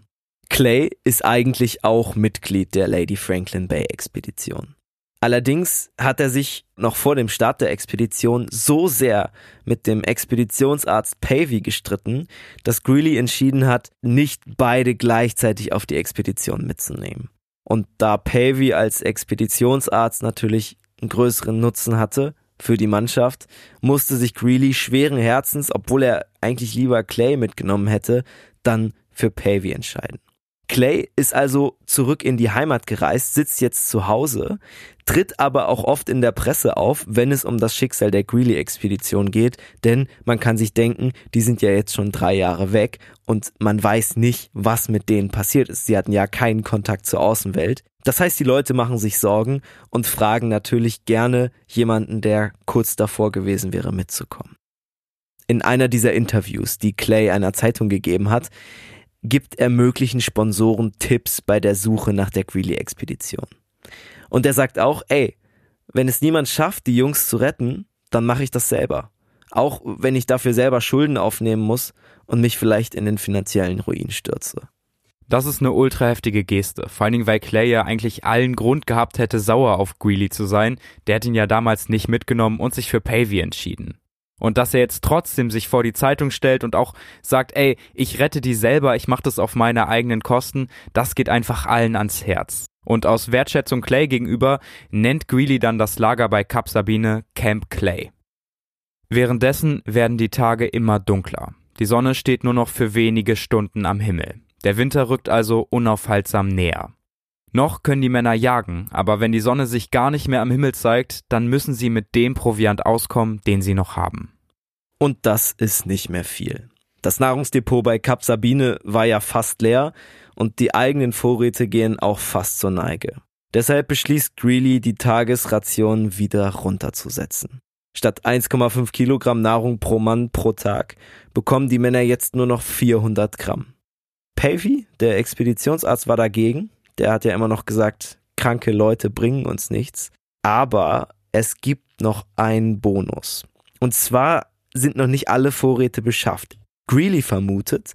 Clay ist eigentlich auch Mitglied der Lady Franklin Bay Expedition. Allerdings hat er sich noch vor dem Start der Expedition so sehr mit dem Expeditionsarzt Pavey gestritten, dass Greeley entschieden hat, nicht beide gleichzeitig auf die Expedition mitzunehmen. Und da Pavey als Expeditionsarzt natürlich einen größeren Nutzen hatte für die Mannschaft, musste sich Greeley schweren Herzens, obwohl er eigentlich lieber Clay mitgenommen hätte, dann für Pavey entscheiden. Clay ist also zurück in die Heimat gereist, sitzt jetzt zu Hause, tritt aber auch oft in der Presse auf, wenn es um das Schicksal der Greeley-Expedition geht, denn man kann sich denken, die sind ja jetzt schon drei Jahre weg und man weiß nicht, was mit denen passiert ist. Sie hatten ja keinen Kontakt zur Außenwelt. Das heißt, die Leute machen sich Sorgen und fragen natürlich gerne jemanden, der kurz davor gewesen wäre, mitzukommen. In einer dieser Interviews, die Clay einer Zeitung gegeben hat, gibt er möglichen Sponsoren Tipps bei der Suche nach der Greeley-Expedition. Und er sagt auch, ey, wenn es niemand schafft, die Jungs zu retten, dann mache ich das selber. Auch wenn ich dafür selber Schulden aufnehmen muss und mich vielleicht in den finanziellen Ruin stürze. Das ist eine ultra heftige Geste. Vor allen Dingen, weil Clay ja eigentlich allen Grund gehabt hätte, sauer auf Greeley zu sein. Der hat ihn ja damals nicht mitgenommen und sich für Pavey entschieden. Und dass er jetzt trotzdem sich vor die Zeitung stellt und auch sagt, ey, ich rette die selber, ich mache das auf meine eigenen Kosten, das geht einfach allen ans Herz. Und aus Wertschätzung Clay gegenüber nennt Greeley dann das Lager bei Cap Sabine Camp Clay. Währenddessen werden die Tage immer dunkler. Die Sonne steht nur noch für wenige Stunden am Himmel. Der Winter rückt also unaufhaltsam näher. Noch können die Männer jagen, aber wenn die Sonne sich gar nicht mehr am Himmel zeigt, dann müssen sie mit dem Proviant auskommen, den sie noch haben. Und das ist nicht mehr viel. Das Nahrungsdepot bei Kap Sabine war ja fast leer und die eigenen Vorräte gehen auch fast zur Neige. Deshalb beschließt Greeley, die Tagesration wieder runterzusetzen. Statt 1,5 Kilogramm Nahrung pro Mann pro Tag bekommen die Männer jetzt nur noch 400 Gramm. Pavey, der Expeditionsarzt, war dagegen der hat ja immer noch gesagt, kranke Leute bringen uns nichts. Aber es gibt noch einen Bonus. Und zwar sind noch nicht alle Vorräte beschafft. Greeley vermutet,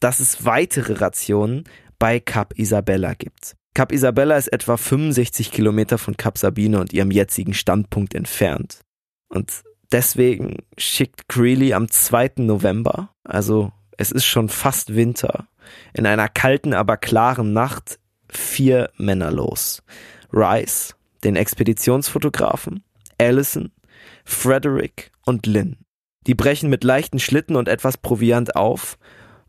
dass es weitere Rationen bei Cap Isabella gibt. Cap Isabella ist etwa 65 Kilometer von Cap Sabine und ihrem jetzigen Standpunkt entfernt. Und deswegen schickt Greeley am 2. November, also es ist schon fast Winter, in einer kalten, aber klaren Nacht vier Männer los. Rice, den Expeditionsfotografen, Allison, Frederick und Lynn. Die brechen mit leichten Schlitten und etwas Proviant auf,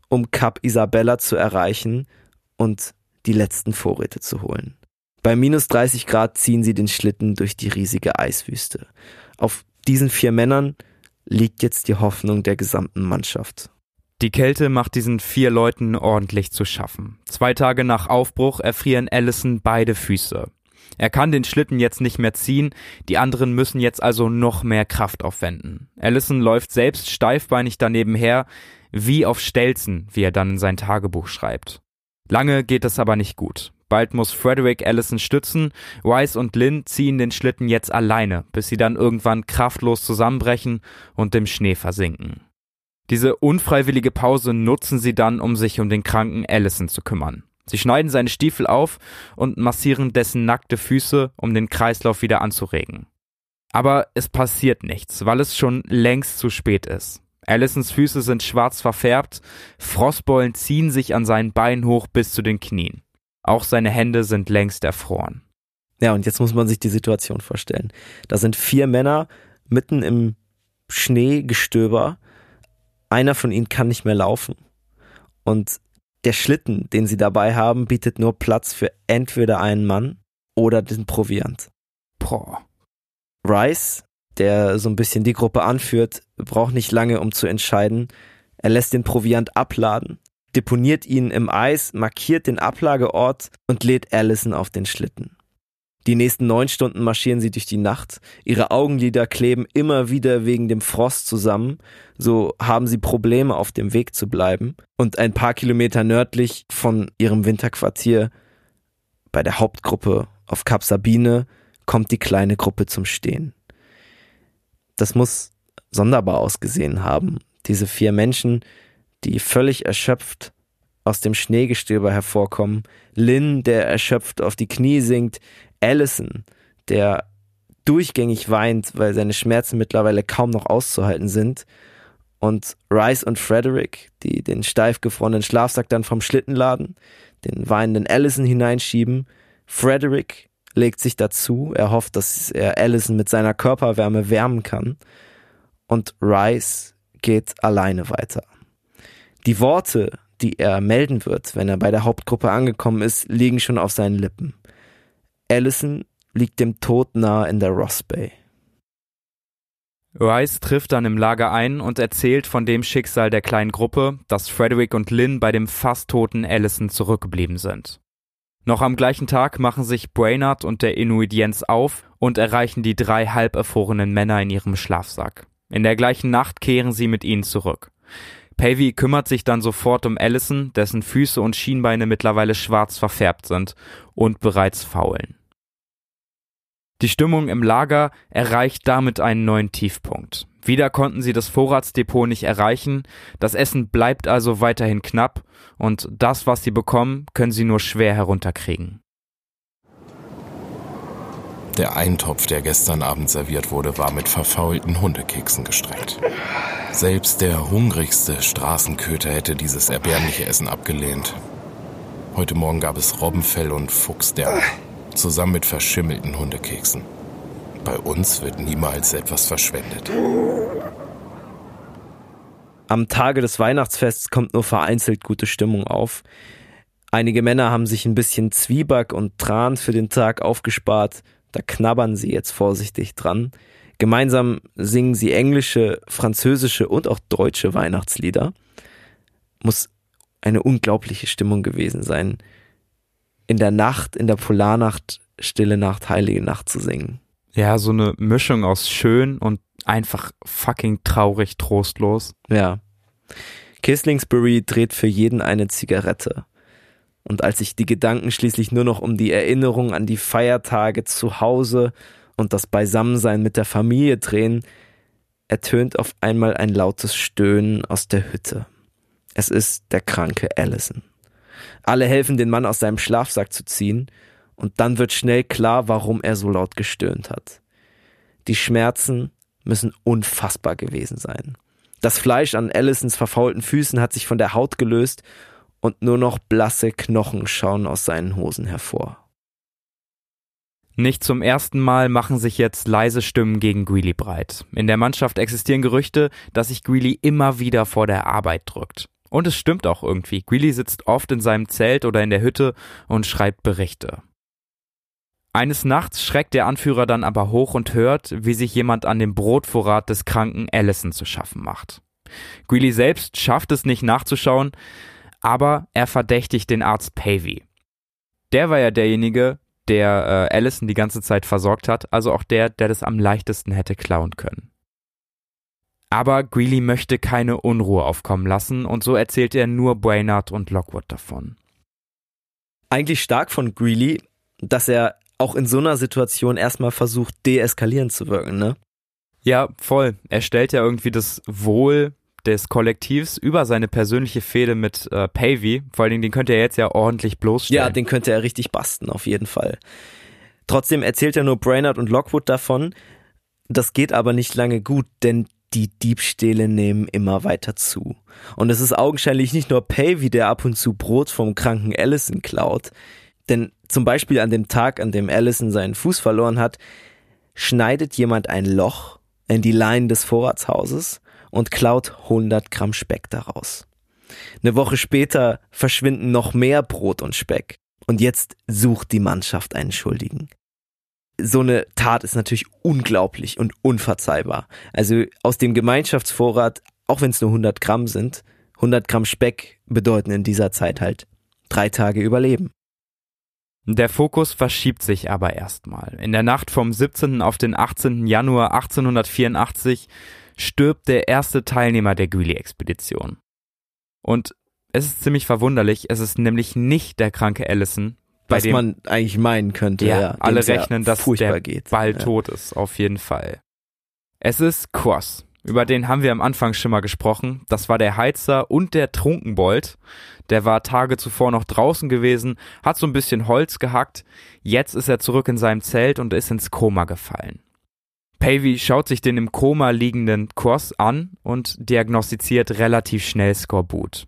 um Kap Isabella zu erreichen und die letzten Vorräte zu holen. Bei minus 30 Grad ziehen sie den Schlitten durch die riesige Eiswüste. Auf diesen vier Männern liegt jetzt die Hoffnung der gesamten Mannschaft. Die Kälte macht diesen vier Leuten ordentlich zu schaffen. Zwei Tage nach Aufbruch erfrieren Allison beide Füße. Er kann den Schlitten jetzt nicht mehr ziehen, die anderen müssen jetzt also noch mehr Kraft aufwenden. Allison läuft selbst steifbeinig daneben her, wie auf Stelzen, wie er dann in sein Tagebuch schreibt. Lange geht es aber nicht gut. Bald muss Frederick Allison stützen, Rice und Lynn ziehen den Schlitten jetzt alleine, bis sie dann irgendwann kraftlos zusammenbrechen und im Schnee versinken. Diese unfreiwillige Pause nutzen sie dann, um sich um den kranken Allison zu kümmern. Sie schneiden seine Stiefel auf und massieren dessen nackte Füße, um den Kreislauf wieder anzuregen. Aber es passiert nichts, weil es schon längst zu spät ist. Allisons Füße sind schwarz verfärbt, Frostbollen ziehen sich an seinen Beinen hoch bis zu den Knien. Auch seine Hände sind längst erfroren. Ja, und jetzt muss man sich die Situation vorstellen. Da sind vier Männer mitten im Schneegestöber. Einer von ihnen kann nicht mehr laufen. Und der Schlitten, den sie dabei haben, bietet nur Platz für entweder einen Mann oder den Proviant. Boah. Rice, der so ein bisschen die Gruppe anführt, braucht nicht lange, um zu entscheiden. Er lässt den Proviant abladen, deponiert ihn im Eis, markiert den Ablageort und lädt Allison auf den Schlitten. Die nächsten neun Stunden marschieren sie durch die Nacht. Ihre Augenlider kleben immer wieder wegen dem Frost zusammen. So haben sie Probleme, auf dem Weg zu bleiben. Und ein paar Kilometer nördlich von ihrem Winterquartier bei der Hauptgruppe auf Kap Sabine kommt die kleine Gruppe zum Stehen. Das muss sonderbar ausgesehen haben. Diese vier Menschen, die völlig erschöpft aus dem Schneegestöber hervorkommen, Lynn, der erschöpft auf die Knie sinkt, Allison, der durchgängig weint, weil seine Schmerzen mittlerweile kaum noch auszuhalten sind, und Rice und Frederick, die den steif gefrorenen Schlafsack dann vom Schlitten laden, den weinenden Allison hineinschieben. Frederick legt sich dazu, er hofft, dass er Allison mit seiner Körperwärme wärmen kann. Und Rice geht alleine weiter. Die Worte, die er melden wird, wenn er bei der Hauptgruppe angekommen ist, liegen schon auf seinen Lippen. Allison liegt dem Tod nahe in der Ross Bay. Rice trifft dann im Lager ein und erzählt von dem Schicksal der kleinen Gruppe, dass Frederick und Lynn bei dem fast toten Allison zurückgeblieben sind. Noch am gleichen Tag machen sich Brainard und der Inuit Jens auf und erreichen die drei halb erfrorenen Männer in ihrem Schlafsack. In der gleichen Nacht kehren sie mit ihnen zurück. Pavey kümmert sich dann sofort um Allison, dessen Füße und Schienbeine mittlerweile schwarz verfärbt sind und bereits faulen. Die Stimmung im Lager erreicht damit einen neuen Tiefpunkt. Wieder konnten sie das Vorratsdepot nicht erreichen, das Essen bleibt also weiterhin knapp und das, was sie bekommen, können sie nur schwer herunterkriegen. Der Eintopf, der gestern Abend serviert wurde, war mit verfaulten Hundekeksen gestreckt. Selbst der hungrigste Straßenköter hätte dieses erbärmliche Essen abgelehnt. Heute Morgen gab es Robbenfell und Fuchsdärm, zusammen mit verschimmelten Hundekeksen. Bei uns wird niemals etwas verschwendet. Am Tage des Weihnachtsfests kommt nur vereinzelt gute Stimmung auf. Einige Männer haben sich ein bisschen Zwieback und Tran für den Tag aufgespart. Da knabbern sie jetzt vorsichtig dran. Gemeinsam singen sie englische, französische und auch deutsche Weihnachtslieder. Muss eine unglaubliche Stimmung gewesen sein, in der Nacht, in der Polarnacht, Stille Nacht, Heilige Nacht zu singen. Ja, so eine Mischung aus schön und einfach fucking traurig, trostlos. Ja. Kislingsbury dreht für jeden eine Zigarette. Und als sich die Gedanken schließlich nur noch um die Erinnerung an die Feiertage zu Hause und das Beisammensein mit der Familie drehen, ertönt auf einmal ein lautes Stöhnen aus der Hütte. Es ist der kranke Allison. Alle helfen den Mann aus seinem Schlafsack zu ziehen, und dann wird schnell klar, warum er so laut gestöhnt hat. Die Schmerzen müssen unfassbar gewesen sein. Das Fleisch an Allisons verfaulten Füßen hat sich von der Haut gelöst und nur noch blasse Knochen schauen aus seinen Hosen hervor. Nicht zum ersten Mal machen sich jetzt leise Stimmen gegen Greeley breit. In der Mannschaft existieren Gerüchte, dass sich Greeley immer wieder vor der Arbeit drückt. Und es stimmt auch irgendwie. Greeley sitzt oft in seinem Zelt oder in der Hütte und schreibt Berichte. Eines Nachts schreckt der Anführer dann aber hoch und hört, wie sich jemand an dem Brotvorrat des kranken Allison zu schaffen macht. Greeley selbst schafft es nicht nachzuschauen, aber er verdächtigt den Arzt Pavey. Der war ja derjenige, der äh, Allison die ganze Zeit versorgt hat, also auch der, der das am leichtesten hätte klauen können. Aber Greeley möchte keine Unruhe aufkommen lassen und so erzählt er nur Brainard und Lockwood davon. Eigentlich stark von Greeley, dass er auch in so einer Situation erstmal versucht, deeskalierend zu wirken, ne? Ja, voll. Er stellt ja irgendwie das Wohl des Kollektivs über seine persönliche Fehde mit äh, Pavey. Vor allen Dingen, den könnte er jetzt ja ordentlich bloßstellen. Ja, den könnte er richtig basten, auf jeden Fall. Trotzdem erzählt er nur Brainerd und Lockwood davon. Das geht aber nicht lange gut, denn die Diebstähle nehmen immer weiter zu. Und es ist augenscheinlich nicht nur Pavey, der ab und zu Brot vom kranken Allison klaut. Denn zum Beispiel an dem Tag, an dem Allison seinen Fuß verloren hat, schneidet jemand ein Loch in die Leinen des Vorratshauses und klaut 100 Gramm Speck daraus. Eine Woche später verschwinden noch mehr Brot und Speck. Und jetzt sucht die Mannschaft einen Schuldigen. So eine Tat ist natürlich unglaublich und unverzeihbar. Also aus dem Gemeinschaftsvorrat, auch wenn es nur 100 Gramm sind, 100 Gramm Speck bedeuten in dieser Zeit halt drei Tage Überleben. Der Fokus verschiebt sich aber erstmal. In der Nacht vom 17. auf den 18. Januar 1884 stirbt der erste Teilnehmer der Greeley-Expedition. Und es ist ziemlich verwunderlich, es ist nämlich nicht der kranke Allison, bei Was dem man eigentlich meinen könnte, ja, ja alle rechnen, dass der geht. bald ja. tot ist, auf jeden Fall. Es ist Cross. Über den haben wir am Anfang schon mal gesprochen. Das war der Heizer und der Trunkenbold. Der war Tage zuvor noch draußen gewesen, hat so ein bisschen Holz gehackt. Jetzt ist er zurück in seinem Zelt und ist ins Koma gefallen. Pavey schaut sich den im Koma liegenden Cross an und diagnostiziert relativ schnell Skorbut.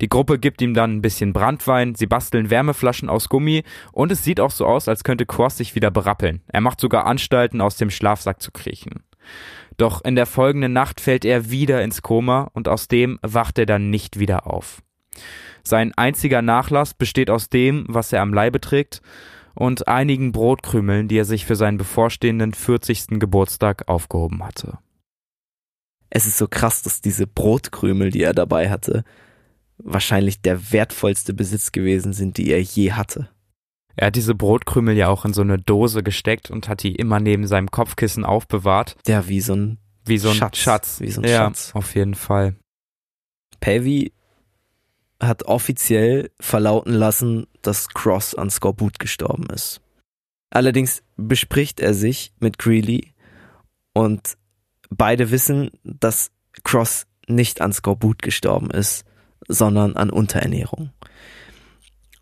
Die Gruppe gibt ihm dann ein bisschen Brandwein, sie basteln Wärmeflaschen aus Gummi und es sieht auch so aus, als könnte Cross sich wieder berappeln. Er macht sogar Anstalten, aus dem Schlafsack zu kriechen. Doch in der folgenden Nacht fällt er wieder ins Koma und aus dem wacht er dann nicht wieder auf. Sein einziger Nachlass besteht aus dem, was er am Leibe trägt und einigen Brotkrümeln, die er sich für seinen bevorstehenden 40. Geburtstag aufgehoben hatte. Es ist so krass, dass diese Brotkrümel, die er dabei hatte, wahrscheinlich der wertvollste Besitz gewesen sind, die er je hatte. Er hat diese Brotkrümel ja auch in so eine Dose gesteckt und hat die immer neben seinem Kopfkissen aufbewahrt. Ja, wie so ein, wie so ein Schatz. Schatz. Wie so ein ja, Schatz. Auf jeden Fall. Pavy hat offiziell verlauten lassen, dass Cross an Skorbut gestorben ist. Allerdings bespricht er sich mit Greeley und beide wissen, dass Cross nicht an Skorbut gestorben ist, sondern an Unterernährung.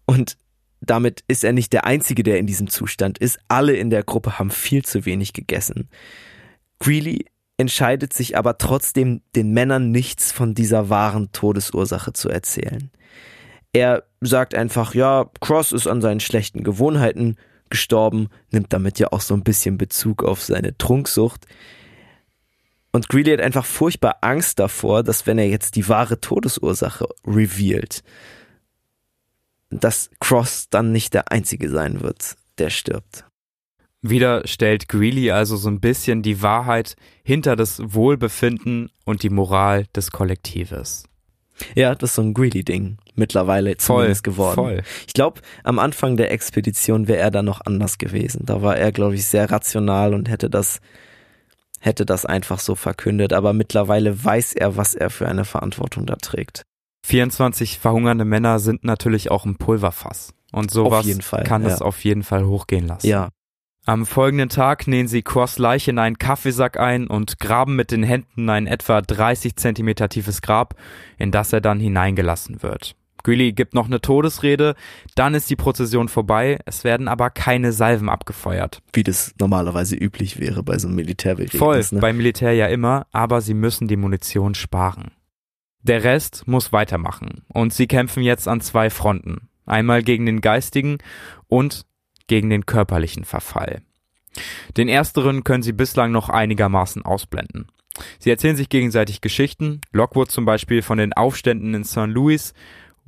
Und damit ist er nicht der Einzige, der in diesem Zustand ist. Alle in der Gruppe haben viel zu wenig gegessen. Greeley entscheidet sich aber trotzdem, den Männern nichts von dieser wahren Todesursache zu erzählen. Er sagt einfach, ja, Cross ist an seinen schlechten Gewohnheiten gestorben, nimmt damit ja auch so ein bisschen Bezug auf seine Trunksucht. Und Greeley hat einfach furchtbar Angst davor, dass wenn er jetzt die wahre Todesursache revealed, dass Cross dann nicht der Einzige sein wird, der stirbt. Wieder stellt Greeley also so ein bisschen die Wahrheit hinter das Wohlbefinden und die Moral des Kollektives. Ja, das ist so ein Greeley-Ding mittlerweile zumindest voll, geworden. Voll. Ich glaube, am Anfang der Expedition wäre er da noch anders gewesen. Da war er, glaube ich, sehr rational und hätte das hätte das einfach so verkündet, aber mittlerweile weiß er, was er für eine Verantwortung da trägt. 24 verhungernde Männer sind natürlich auch ein Pulverfass. Und sowas Fall, kann ja. es auf jeden Fall hochgehen lassen. Ja. Am folgenden Tag nähen sie Cross Leiche in einen Kaffeesack ein und graben mit den Händen ein etwa 30 Zentimeter tiefes Grab, in das er dann hineingelassen wird. Greeley gibt noch eine Todesrede, dann ist die Prozession vorbei, es werden aber keine Salven abgefeuert. Wie das normalerweise üblich wäre bei so einem Militärbegräbnis. Voll, ne? beim Militär ja immer, aber sie müssen die Munition sparen. Der Rest muss weitermachen und sie kämpfen jetzt an zwei Fronten. Einmal gegen den geistigen und gegen den körperlichen Verfall. Den ersteren können sie bislang noch einigermaßen ausblenden. Sie erzählen sich gegenseitig Geschichten, Lockwood zum Beispiel von den Aufständen in St. Louis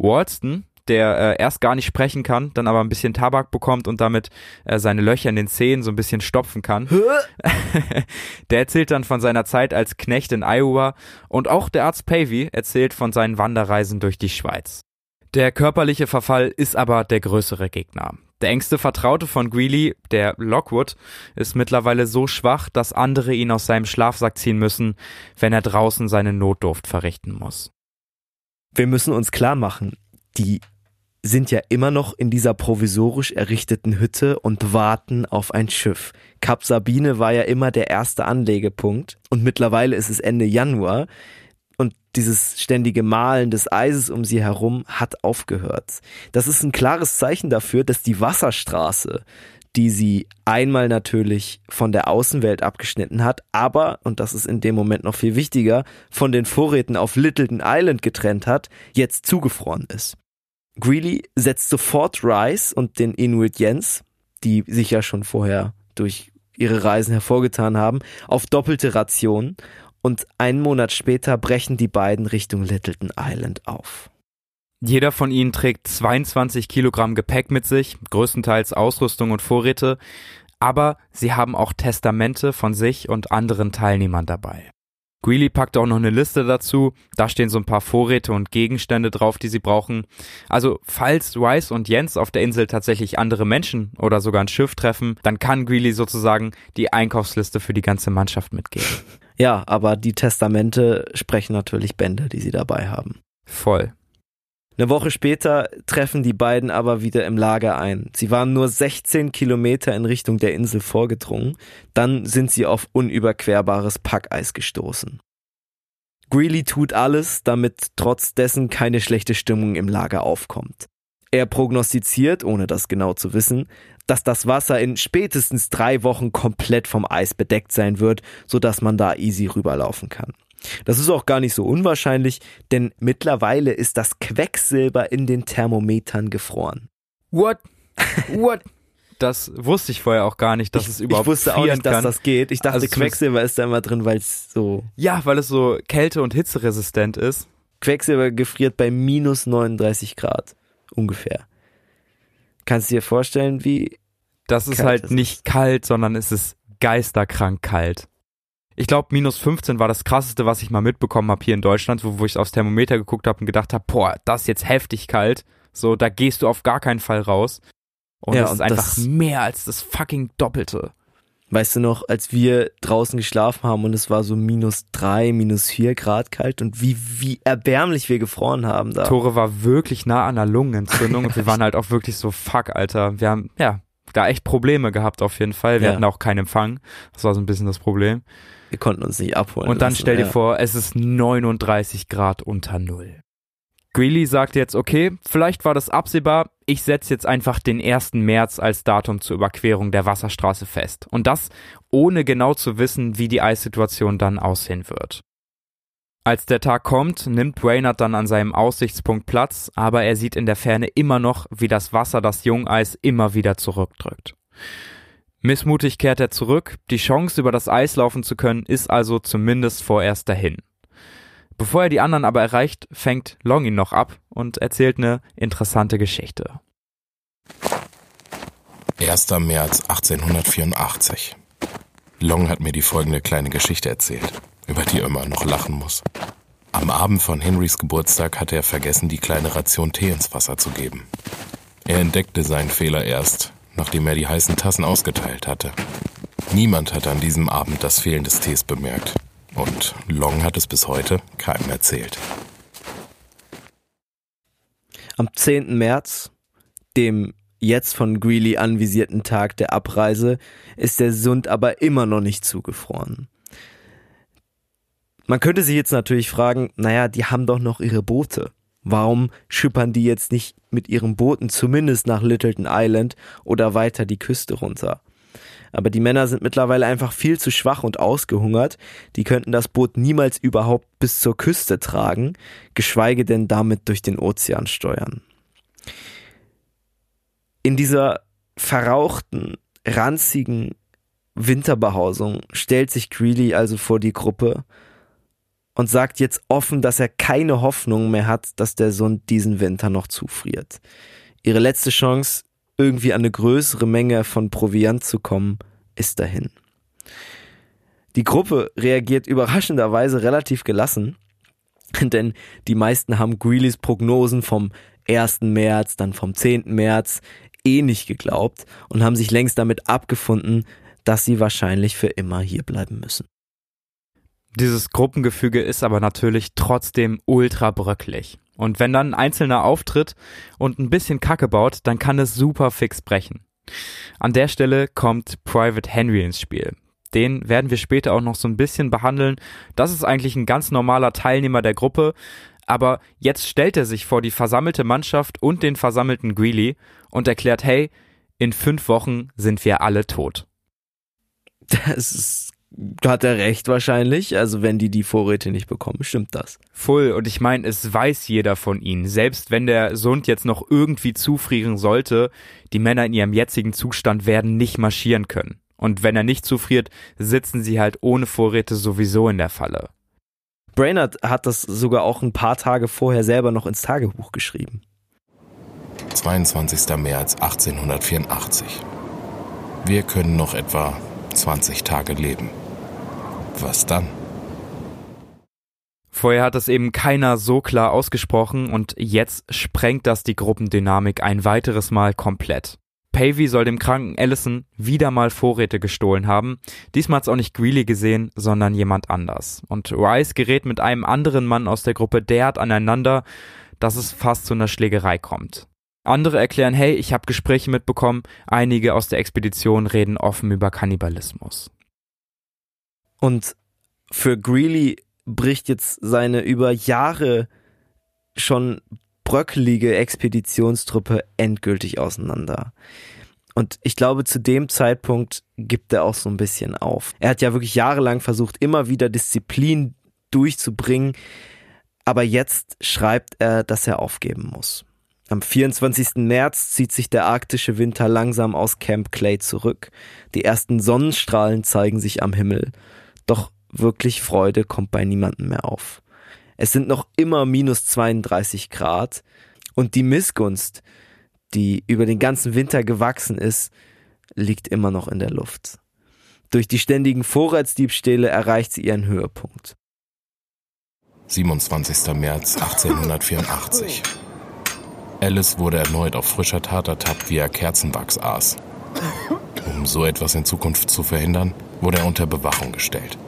Walston, der äh, erst gar nicht sprechen kann, dann aber ein bisschen Tabak bekommt und damit äh, seine Löcher in den Zähnen so ein bisschen stopfen kann. der erzählt dann von seiner Zeit als Knecht in Iowa und auch der Arzt Pavey erzählt von seinen Wanderreisen durch die Schweiz. Der körperliche Verfall ist aber der größere Gegner. Der engste Vertraute von Greeley, der Lockwood, ist mittlerweile so schwach, dass andere ihn aus seinem Schlafsack ziehen müssen, wenn er draußen seine Notdurft verrichten muss wir müssen uns klar machen, die sind ja immer noch in dieser provisorisch errichteten Hütte und warten auf ein Schiff. Kap Sabine war ja immer der erste Anlegepunkt und mittlerweile ist es Ende Januar und dieses ständige Malen des Eises um sie herum hat aufgehört. Das ist ein klares Zeichen dafür, dass die Wasserstraße die sie einmal natürlich von der Außenwelt abgeschnitten hat, aber, und das ist in dem Moment noch viel wichtiger, von den Vorräten auf Littleton Island getrennt hat, jetzt zugefroren ist. Greeley setzt sofort Rice und den Inuit Jens, die sich ja schon vorher durch ihre Reisen hervorgetan haben, auf doppelte Rationen und einen Monat später brechen die beiden Richtung Littleton Island auf. Jeder von ihnen trägt 22 Kilogramm Gepäck mit sich, größtenteils Ausrüstung und Vorräte, aber sie haben auch Testamente von sich und anderen Teilnehmern dabei. Greeley packt auch noch eine Liste dazu, da stehen so ein paar Vorräte und Gegenstände drauf, die sie brauchen. Also falls Rice und Jens auf der Insel tatsächlich andere Menschen oder sogar ein Schiff treffen, dann kann Greeley sozusagen die Einkaufsliste für die ganze Mannschaft mitgeben. Ja, aber die Testamente sprechen natürlich Bände, die sie dabei haben. Voll. Eine Woche später treffen die beiden aber wieder im Lager ein. Sie waren nur 16 Kilometer in Richtung der Insel vorgedrungen, dann sind sie auf unüberquerbares Packeis gestoßen. Greeley tut alles, damit trotz dessen keine schlechte Stimmung im Lager aufkommt. Er prognostiziert, ohne das genau zu wissen, dass das Wasser in spätestens drei Wochen komplett vom Eis bedeckt sein wird, sodass man da easy rüberlaufen kann. Das ist auch gar nicht so unwahrscheinlich, denn mittlerweile ist das Quecksilber in den Thermometern gefroren. What? What? Das wusste ich vorher auch gar nicht, dass ich, es überhaupt Ich wusste auch nicht, dass kann. das geht. Ich dachte, Also Quecksilber ist da immer drin, weil es so. Ja, weil es so kälte- und hitzeresistent ist. Quecksilber gefriert bei minus 39 Grad. Ungefähr. Kannst du dir vorstellen, wie. Das ist Kalt halt ist nicht kalt, sondern es ist geisterkrank kalt. Ich glaube, minus 15 war das krasseste, was ich mal mitbekommen habe hier in Deutschland, wo, wo ich aufs Thermometer geguckt habe und gedacht habe, boah, das ist jetzt heftig kalt. So, da gehst du auf gar keinen Fall raus. Und Ja, es ist und einfach das- mehr als das fucking Doppelte. Weißt du noch, als wir draußen geschlafen haben und es war so minus drei, minus vier Grad kalt und wie, wie erbärmlich wir gefroren haben da. Tore war wirklich nah an einer Lungenentzündung und wir waren halt auch wirklich so, fuck, Alter. Wir haben, ja, da echt Probleme gehabt auf jeden Fall. Wir Ja. hatten auch keinen Empfang. Das war so ein bisschen das Problem. Wir konnten uns nicht abholen. Und dann lassen, stell dir ja. vor, es ist 39 Grad unter Null. Greeley sagt jetzt, okay, vielleicht war das absehbar, ich setze jetzt einfach den 1. März als Datum zur Überquerung der Wasserstraße fest. Und das ohne genau zu wissen, wie die Eissituation dann aussehen wird. Als der Tag kommt, nimmt Brainerd dann an seinem Aussichtspunkt Platz, aber er sieht in der Ferne immer noch, wie das Wasser das Jungeis immer wieder zurückdrückt. Missmutig kehrt er zurück, die Chance über das Eis laufen zu können, ist also zumindest vorerst dahin. Bevor er die anderen aber erreicht, fängt Long ihn noch ab und erzählt eine interessante Geschichte. 1. März 1884. Long hat mir die folgende kleine Geschichte erzählt, über die er immer noch lachen muss. Am Abend von Henrys Geburtstag hatte er vergessen, die kleine Ration Tee ins Wasser zu geben. Er entdeckte seinen Fehler erst, nachdem er die heißen Tassen ausgeteilt hatte. Niemand hatte an diesem Abend das Fehlen des Tees bemerkt. Und Long hat es bis heute keinem erzählt. Am 10. März, dem jetzt von Greeley anvisierten Tag der Abreise, ist der Sund aber immer noch nicht zugefroren. Man könnte sich jetzt natürlich fragen, naja, die haben doch noch ihre Boote. Warum schippern die jetzt nicht mit ihren Booten zumindest nach Littleton Island oder weiter die Küste runter? Aber die Männer sind mittlerweile einfach viel zu schwach und ausgehungert. Die könnten das Boot niemals überhaupt bis zur Küste tragen, geschweige denn damit durch den Ozean steuern. In dieser verrauchten, ranzigen Winterbehausung stellt sich Greeley also vor die Gruppe und sagt jetzt offen, dass er keine Hoffnung mehr hat, dass der Sund diesen Winter noch zufriert. Ihre letzte Chance, irgendwie an eine größere Menge von Proviant zu kommen, ist dahin. Die Gruppe reagiert überraschenderweise relativ gelassen, denn die meisten haben Greeleys Prognosen vom 1. März, dann vom 10. März eh nicht geglaubt und haben sich längst damit abgefunden, dass sie wahrscheinlich für immer hier bleiben müssen. Dieses Gruppengefüge ist aber natürlich trotzdem ultra bröcklig. Und wenn dann ein Einzelner auftritt und ein bisschen Kacke baut, dann kann es super fix brechen. An der Stelle kommt Private Henry ins Spiel. Den werden wir später auch noch so ein bisschen behandeln. Das ist eigentlich ein ganz normaler Teilnehmer der Gruppe, aber jetzt stellt er sich vor die versammelte Mannschaft und den versammelten Greeley und erklärt, hey, in fünf Wochen sind wir alle tot. Das ist, hat er recht wahrscheinlich. Also wenn die die Vorräte nicht bekommen, stimmt das. Voll. Und ich meine, es weiß jeder von ihnen. Selbst wenn der Sund jetzt noch irgendwie zufrieren sollte, die Männer in ihrem jetzigen Zustand werden nicht marschieren können. Und wenn er nicht zufriert, sitzen sie halt ohne Vorräte sowieso in der Falle. Brainerd hat das sogar auch ein paar Tage vorher selber noch ins Tagebuch geschrieben. 22. März 1884. Wir können noch etwa 20 Tage leben. Was dann? Vorher hat es eben keiner so klar ausgesprochen und jetzt sprengt das die Gruppendynamik ein weiteres Mal komplett. Pavey soll dem kranken Allison wieder mal Vorräte gestohlen haben. Diesmal hat's auch nicht Greeley gesehen, sondern jemand anders. Und Rice gerät mit einem anderen Mann aus der Gruppe derart aneinander, dass es fast zu einer Schlägerei kommt. Andere erklären, hey, ich habe Gespräche mitbekommen, einige aus der Expedition reden offen über Kannibalismus. Und für Greeley bricht jetzt seine über Jahre schon bröckelige Expeditionstruppe endgültig auseinander. Und ich glaube, zu dem Zeitpunkt gibt er auch so ein bisschen auf. Er hat ja wirklich jahrelang versucht, immer wieder Disziplin durchzubringen, aber jetzt schreibt er, dass er aufgeben muss. Am 24. März zieht sich der arktische Winter langsam aus Camp Clay zurück. Die ersten Sonnenstrahlen zeigen sich am Himmel. Doch wirklich Freude kommt bei niemandem mehr auf. Es sind noch immer minus 32 Grad und die Missgunst, die über den ganzen Winter gewachsen ist, liegt immer noch in der Luft. Durch die ständigen Vorratsdiebstähle erreicht sie ihren Höhepunkt. 27. März 1884. Alice wurde erneut auf frischer Tat ertappt, wie er Kerzenwachs aß. Um so etwas in Zukunft zu verhindern, wurde er unter Bewachung gestellt.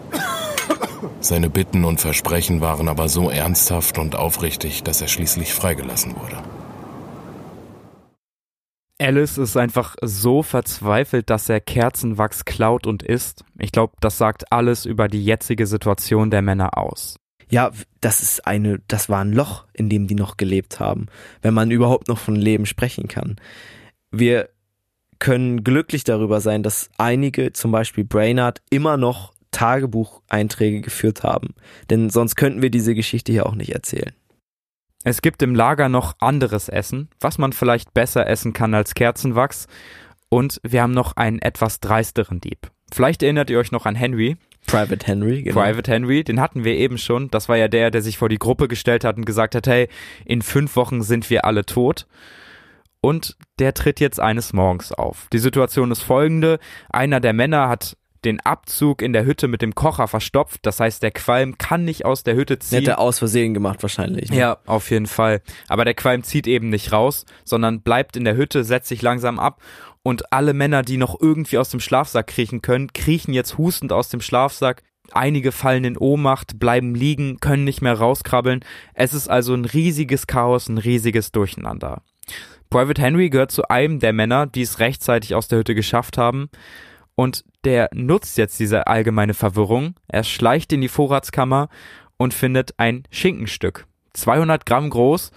Seine Bitten und Versprechen waren aber so ernsthaft und aufrichtig, dass er schließlich freigelassen wurde. Alice ist einfach so verzweifelt, dass er Kerzenwachs klaut und isst. Ich glaube, das sagt alles über die jetzige Situation der Männer aus. Ja, das ist eine, das war ein Loch, in dem die noch gelebt haben, wenn man überhaupt noch von Leben sprechen kann. Wir können glücklich darüber sein, dass einige, zum Beispiel Brainard, immer noch Tagebucheinträge geführt haben. Denn sonst könnten wir diese Geschichte hier auch nicht erzählen. Es gibt im Lager noch anderes Essen, was man vielleicht besser essen kann als Kerzenwachs. Und wir haben noch einen etwas dreisteren Dieb. Vielleicht erinnert ihr euch noch an Henry. Private Henry, genau. Private Henry, den hatten wir eben schon. Das war ja der, der sich vor die Gruppe gestellt hat und gesagt hat, hey, in fünf Wochen sind wir alle tot. Und der tritt jetzt eines Morgens auf. Die Situation ist folgende. Einer der Männer hat den Abzug in der Hütte mit dem Kocher verstopft. Das heißt, der Qualm kann nicht aus der Hütte ziehen. Hätte er aus Versehen gemacht wahrscheinlich. Ne? Ja, auf jeden Fall. Aber der Qualm zieht eben nicht raus, sondern bleibt in der Hütte, setzt sich langsam ab und alle Männer, die noch irgendwie aus dem Schlafsack kriechen können, kriechen jetzt hustend aus dem Schlafsack. Einige fallen in Ohnmacht, bleiben liegen, können nicht mehr rauskrabbeln. Es ist also ein riesiges Chaos, ein riesiges Durcheinander. Private Henry gehört zu einem der Männer, die es rechtzeitig aus der Hütte geschafft haben. Und der nutzt jetzt diese allgemeine Verwirrung. Er schleicht in die Vorratskammer und findet ein Schinkenstück. 200 Gramm groß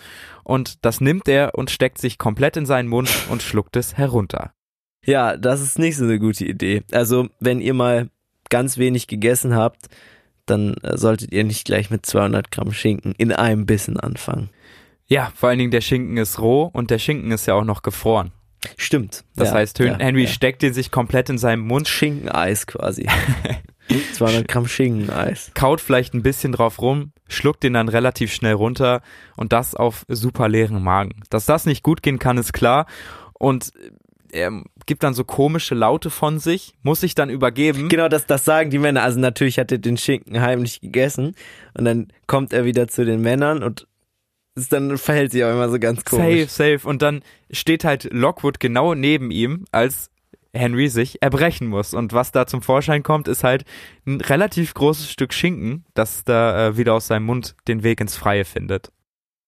und das nimmt er und steckt sich komplett in seinen Mund und schluckt es herunter. Ja, das ist nicht so eine gute Idee. Also, wenn ihr mal ganz wenig gegessen habt, dann äh, solltet ihr nicht gleich mit 200 Gramm Schinken in einem Bissen anfangen. Ja, vor allen Dingen der Schinken ist roh und der Schinken ist ja auch noch gefroren. Stimmt. Das ja, heißt, Henry ja, steckt den sich komplett in seinem Mund. Schinkeneis quasi. 200 Gramm Schinkeneis. Kaut vielleicht ein bisschen drauf rum, schluckt den dann relativ schnell runter und das auf super leeren Magen. Dass das nicht gut gehen kann, ist klar. Und er gibt dann so komische Laute von sich, muss sich dann übergeben. Genau, das, das sagen die Männer. Also natürlich hat er den Schinken heimlich gegessen und dann kommt er wieder zu den Männern und ist dann verhält sich auch immer so ganz komisch. Safe, safe. Und dann steht halt Lockwood genau neben ihm, als Henry sich erbrechen muss. Und was da zum Vorschein kommt, ist halt ein relativ großes Stück Schinken, das da äh, wieder aus seinem Mund den Weg ins Freie findet.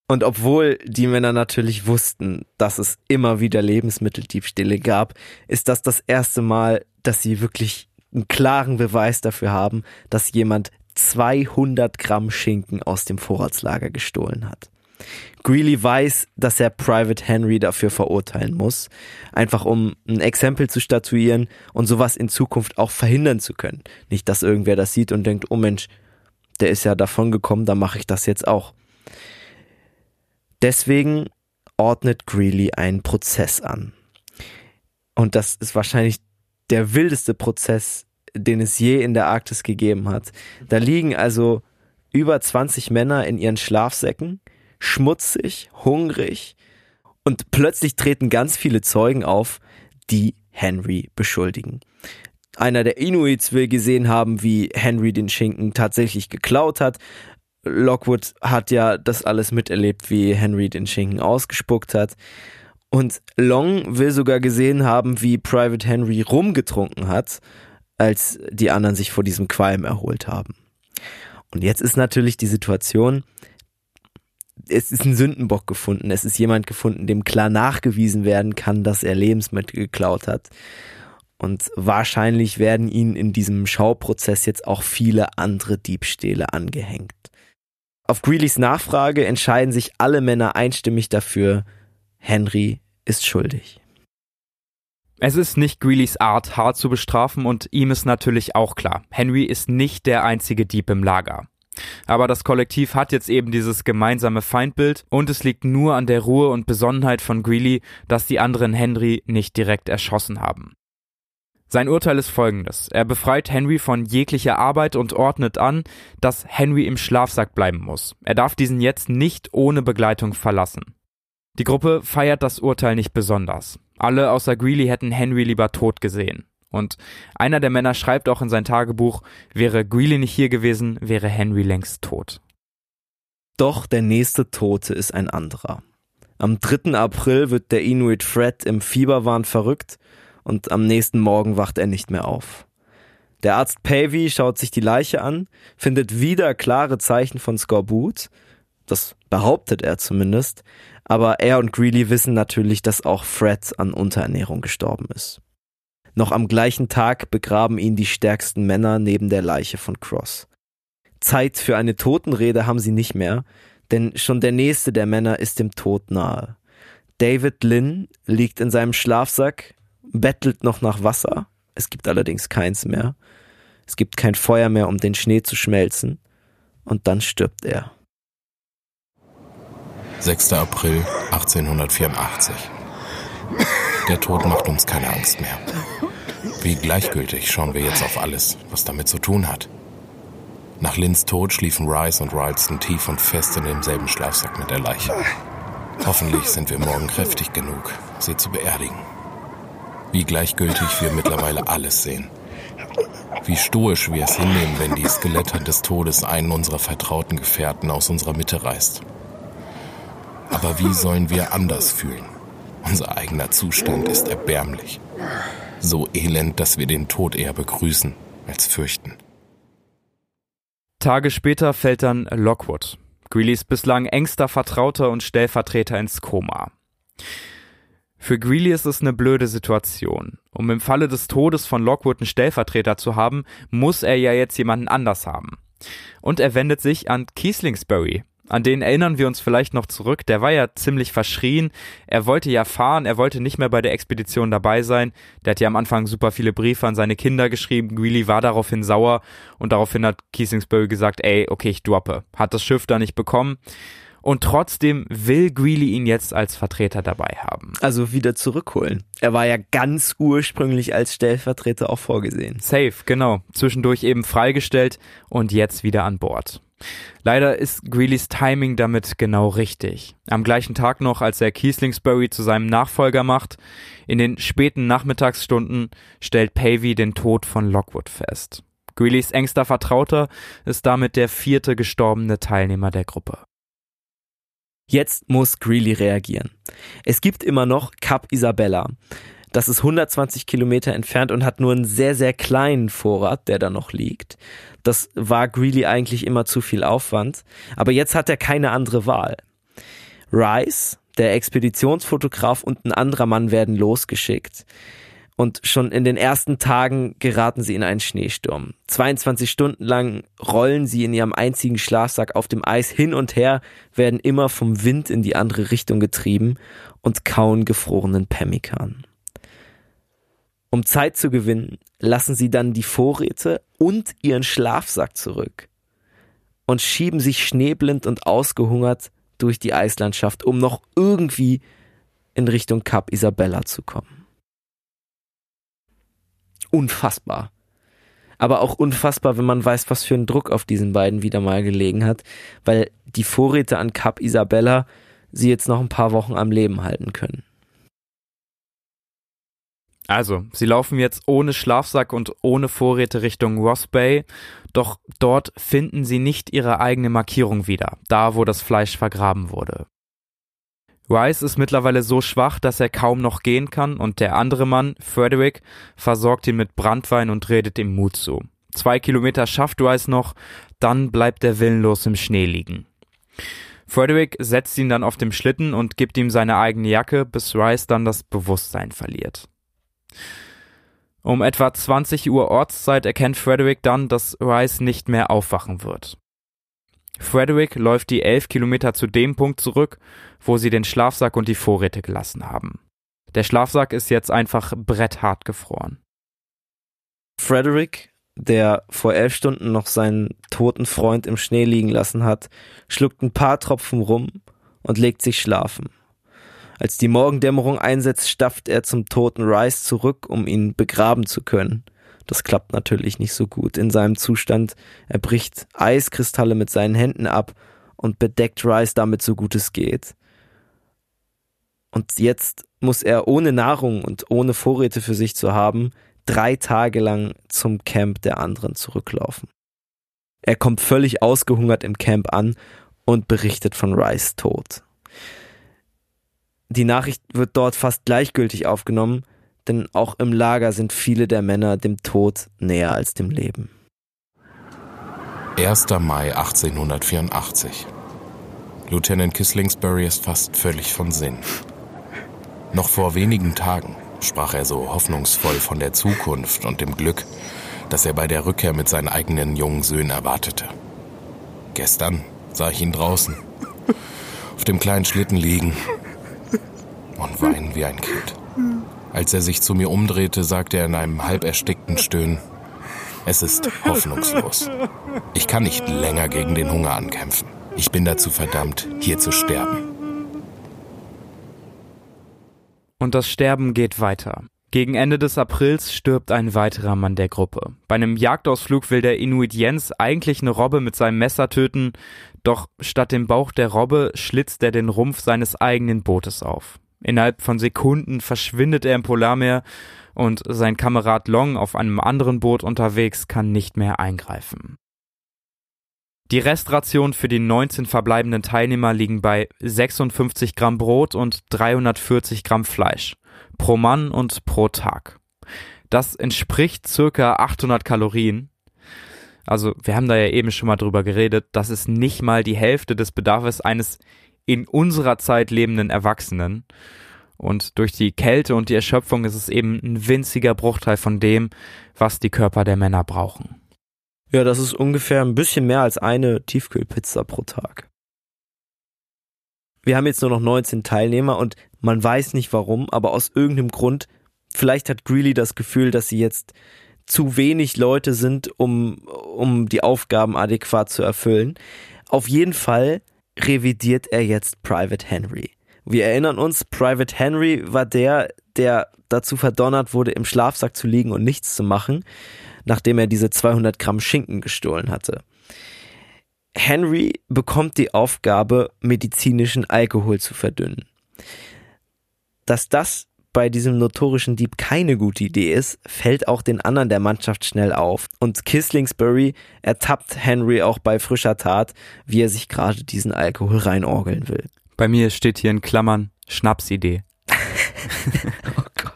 Und obwohl die Männer natürlich wussten, dass es immer wieder Lebensmitteldiebstähle gab, ist das das erste Mal, dass sie wirklich einen klaren Beweis dafür haben, dass jemand 200 Gramm Schinken aus dem Vorratslager gestohlen hat. Greeley weiß, dass er Private Henry dafür verurteilen muss, einfach um ein Exempel zu statuieren und sowas in Zukunft auch verhindern zu können. Nicht, dass irgendwer das sieht und denkt, oh Mensch, der ist ja davon gekommen, da mache ich das jetzt auch. Deswegen ordnet Greeley einen Prozess an. Und das ist wahrscheinlich der wildeste Prozess, den es je in der Arktis gegeben hat. Da liegen also über 20 Männer in ihren Schlafsäcken, schmutzig, hungrig und plötzlich treten ganz viele Zeugen auf, die Henry beschuldigen. Einer der Inuits will gesehen haben, wie Henry den Schinken tatsächlich geklaut hat. Lockwood hat ja das alles miterlebt, wie Henry den Schinken ausgespuckt hat. Und Long will sogar gesehen haben, wie Private Henry rumgetrunken hat, als die anderen sich vor diesem Qualm erholt haben. Und jetzt ist natürlich die Situation, es ist ein Sündenbock gefunden. Es ist jemand gefunden, dem klar nachgewiesen werden kann, dass er Lebensmittel geklaut hat. Und wahrscheinlich werden ihnen in diesem Schauprozess jetzt auch viele andere Diebstähle angehängt. Auf Greeleys Nachfrage entscheiden sich alle Männer einstimmig dafür, Henry ist schuldig. Es ist nicht Greeleys Art, hart zu bestrafen und ihm ist natürlich auch klar, Henry ist nicht der einzige Dieb im Lager. Aber das Kollektiv hat jetzt eben dieses gemeinsame Feindbild und es liegt nur an der Ruhe und Besonnenheit von Greeley, dass die anderen Henry nicht direkt erschossen haben. Sein Urteil ist folgendes. Er befreit Henry von jeglicher Arbeit und ordnet an, dass Henry im Schlafsack bleiben muss. Er darf diesen jetzt nicht ohne Begleitung verlassen. Die Gruppe feiert das Urteil nicht besonders. Alle außer Greeley hätten Henry lieber tot gesehen. Und einer der Männer schreibt auch in sein Tagebuch, wäre Greeley nicht hier gewesen, wäre Henry längst tot. Doch der nächste Tote ist ein anderer. Am 3. April wird der Inuit Fred im Fieberwahn verrückt und am nächsten Morgen wacht er nicht mehr auf. Der Arzt Pavey schaut sich die Leiche an, findet wieder klare Zeichen von Skorbut, das behauptet er zumindest, aber er und Greeley wissen natürlich, dass auch Fred an Unterernährung gestorben ist. Noch am gleichen Tag begraben ihn die stärksten Männer neben der Leiche von Cross. Zeit für eine Totenrede haben sie nicht mehr, denn schon der nächste der Männer ist dem Tod nahe. David Lynn liegt in seinem Schlafsack, bettelt noch nach Wasser, es gibt allerdings keins mehr, es gibt kein Feuer mehr, um den Schnee zu schmelzen, und dann stirbt er. 6. April 1884. Der Tod macht uns keine Angst mehr. Wie gleichgültig schauen wir jetzt auf alles, was damit zu tun hat. Nach Lynns Tod schliefen Rice und Ralston tief und fest in demselben Schlafsack mit der Leiche. Hoffentlich sind wir morgen kräftig genug, sie zu beerdigen. Wie gleichgültig wir mittlerweile alles sehen. Wie stoisch wir es hinnehmen, wenn die Skelette des Todes einen unserer vertrauten Gefährten aus unserer Mitte reißt. Aber wie sollen wir anders fühlen? Unser eigener Zustand ist erbärmlich. So elend, dass wir den Tod eher begrüßen als fürchten. Tage später fällt dann Lockwood, Greeleys bislang engster Vertrauter und Stellvertreter ins Koma. Für Greeley ist es eine blöde Situation. Um im Falle des Todes von Lockwood einen Stellvertreter zu haben, muss er ja jetzt jemanden anders haben. Und er wendet sich an Kieslingsbury, an den erinnern wir uns vielleicht noch zurück. Der war ja ziemlich verschrien. Er wollte ja fahren, er wollte nicht mehr bei der Expedition dabei sein. Der hat ja am Anfang super viele Briefe an seine Kinder geschrieben. Greeley war daraufhin sauer und daraufhin hat Kiesingsbury gesagt, ey, okay, ich droppe. Hat das Schiff da nicht bekommen. Und trotzdem will Greeley ihn jetzt als Vertreter dabei haben. Also wieder zurückholen. Er war ja ganz ursprünglich als Stellvertreter auch vorgesehen. Safe, genau. Zwischendurch eben freigestellt und jetzt wieder an Bord. Leider ist Greelys Timing damit genau richtig. Am gleichen Tag noch, als er Kieslingsbury zu seinem Nachfolger macht, in den späten Nachmittagsstunden stellt Pavey den Tod von Lockwood fest. Greelys engster Vertrauter ist damit der vierte gestorbene Teilnehmer der Gruppe. Jetzt muss Greeley reagieren. Es gibt immer noch Cap Isabella. Das ist 120 Kilometer entfernt und hat nur einen sehr, sehr kleinen Vorrat, der da noch liegt. Das war Greeley eigentlich immer zu viel Aufwand. Aber jetzt hat er keine andere Wahl. Rice, der Expeditionsfotograf und ein anderer Mann werden losgeschickt. Und schon in den ersten Tagen geraten sie in einen Schneesturm. 22 Stunden lang rollen sie in ihrem einzigen Schlafsack auf dem Eis hin und her, werden immer vom Wind in die andere Richtung getrieben und kauen gefrorenen Pemmikan. Um Zeit zu gewinnen, lassen sie dann die Vorräte und ihren Schlafsack zurück und schieben sich schneeblind und ausgehungert durch die Eislandschaft, um noch irgendwie in Richtung Kap Isabella zu kommen unfassbar. Aber auch unfassbar, wenn man weiß, was für ein Druck auf diesen beiden wieder mal gelegen hat, weil die Vorräte an Cap Isabella sie jetzt noch ein paar Wochen am Leben halten können. Also, sie laufen jetzt ohne Schlafsack und ohne Vorräte Richtung Ross Bay, doch dort finden sie nicht ihre eigene Markierung wieder, da wo das Fleisch vergraben wurde. Rice ist mittlerweile so schwach, dass er kaum noch gehen kann und der andere Mann, Frederick, versorgt ihn mit Brandwein und redet ihm Mut zu. Zwei Kilometer schafft Rice noch, dann bleibt er willenlos im Schnee liegen. Frederick setzt ihn dann auf dem Schlitten und gibt ihm seine eigene Jacke, bis Rice dann das Bewusstsein verliert. Um etwa 20 Uhr Ortszeit erkennt Frederick dann, dass Rice nicht mehr aufwachen wird. Frederick läuft die elf Kilometer zu dem Punkt zurück, wo sie den Schlafsack und die Vorräte gelassen haben. Der Schlafsack ist jetzt einfach bretthart gefroren. Frederick, der vor elf Stunden noch seinen toten Freund im Schnee liegen lassen hat, schluckt ein paar Tropfen rum und legt sich schlafen. Als die Morgendämmerung einsetzt, stafft er zum toten Rice zurück, um ihn begraben zu können – das klappt natürlich nicht so gut. In seinem Zustand er bricht Eiskristalle mit seinen Händen ab und bedeckt Rice damit so gut es geht. Und jetzt muss er ohne Nahrung und ohne Vorräte für sich zu haben, drei Tage lang zum Camp der anderen zurücklaufen. Er kommt völlig ausgehungert im Camp an und berichtet von Rice Tod. Die Nachricht wird dort fast gleichgültig aufgenommen, denn auch im Lager sind viele der Männer dem Tod näher als dem Leben. 1. Mai 1884. Lieutenant Kislingsbury ist fast völlig von Sinn. Noch vor wenigen Tagen sprach er so hoffnungsvoll von der Zukunft und dem Glück, das er bei der Rückkehr mit seinen eigenen jungen Söhnen erwartete. Gestern sah ich ihn draußen, auf dem kleinen Schlitten liegen und weinen wie ein Kind. Als er sich zu mir umdrehte, sagte er in einem halb erstickten Stöhnen, es ist hoffnungslos. Ich kann nicht länger gegen den Hunger ankämpfen. Ich bin dazu verdammt, hier zu sterben. Und das Sterben geht weiter. Gegen Ende des Aprils stirbt ein weiterer Mann der Gruppe. Bei einem Jagdausflug will der Inuit Jens eigentlich eine Robbe mit seinem Messer töten, doch statt dem Bauch der Robbe schlitzt er den Rumpf seines eigenen Bootes auf. Innerhalb von Sekunden verschwindet er im Polarmeer und sein Kamerad Long auf einem anderen Boot unterwegs kann nicht mehr eingreifen. Die Restration für die 19 verbleibenden Teilnehmer liegen bei 56 Gramm Brot und 340 Gramm Fleisch pro Mann und pro Tag. Das entspricht circa 800 Kalorien. Also wir haben da ja eben schon mal drüber geredet, das ist nicht mal die Hälfte des Bedarfs eines in unserer Zeit lebenden Erwachsenen. Und durch die Kälte und die Erschöpfung ist es eben ein winziger Bruchteil von dem, was die Körper der Männer brauchen. Ja, das ist ungefähr ein bisschen mehr als eine Tiefkühlpizza pro Tag. Wir haben jetzt nur noch 19 Teilnehmer und man weiß nicht warum, aber aus irgendeinem Grund, vielleicht hat Greeley das Gefühl, dass sie jetzt zu wenig Leute sind, um, um die Aufgaben adäquat zu erfüllen. Auf jeden Fall revidiert er jetzt Private Henry. Wir erinnern uns, Private Henry war der, der dazu verdonnert wurde, im Schlafsack zu liegen und nichts zu machen, nachdem er diese 200 Gramm Schinken gestohlen hatte. Henry bekommt die Aufgabe, medizinischen Alkohol zu verdünnen. Dass das bei diesem notorischen Dieb keine gute Idee ist, fällt auch den anderen der Mannschaft schnell auf. Und Kislingsbury ertappt Henry auch bei frischer Tat, wie er sich gerade diesen Alkohol reinorgeln will. Bei mir steht hier in Klammern Schnapsidee. oh Gott.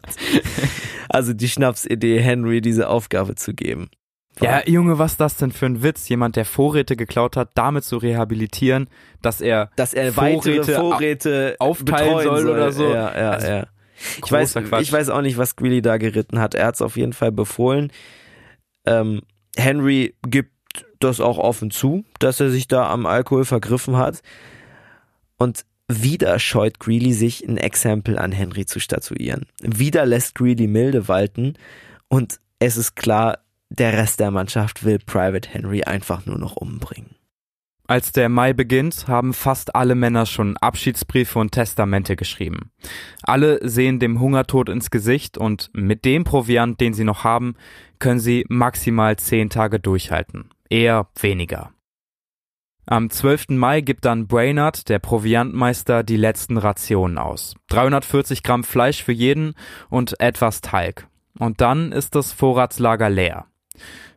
Also die Schnapsidee, Henry diese Aufgabe zu geben. Ja, Junge, was ist das denn für ein Witz, jemand, der Vorräte geklaut hat, damit zu rehabilitieren, dass er, dass er Vorräte, weitere Vorräte aufteilen soll, soll, oder so. Ja, ja, also, ja. Ich weiß, ich weiß auch nicht, was Greeley da geritten hat. Er hat es auf jeden Fall befohlen. Ähm, Henry gibt das auch offen zu, dass er sich da am Alkohol vergriffen hat. Und wieder scheut Greeley sich, ein Exempel an Henry zu statuieren. Wieder lässt Greeley milde walten und es ist klar, der Rest der Mannschaft will Private Henry einfach nur noch umbringen. Als der Mai beginnt, haben fast alle Männer schon Abschiedsbriefe und Testamente geschrieben. Alle sehen dem Hungertod ins Gesicht und mit dem Proviant, den sie noch haben, können sie maximal zehn Tage durchhalten. Eher weniger. Am 12. Mai gibt dann Brainerd, der Proviantmeister, die letzten Rationen aus. 340 Gramm Fleisch für jeden und etwas Teig. Und dann ist das Vorratslager leer.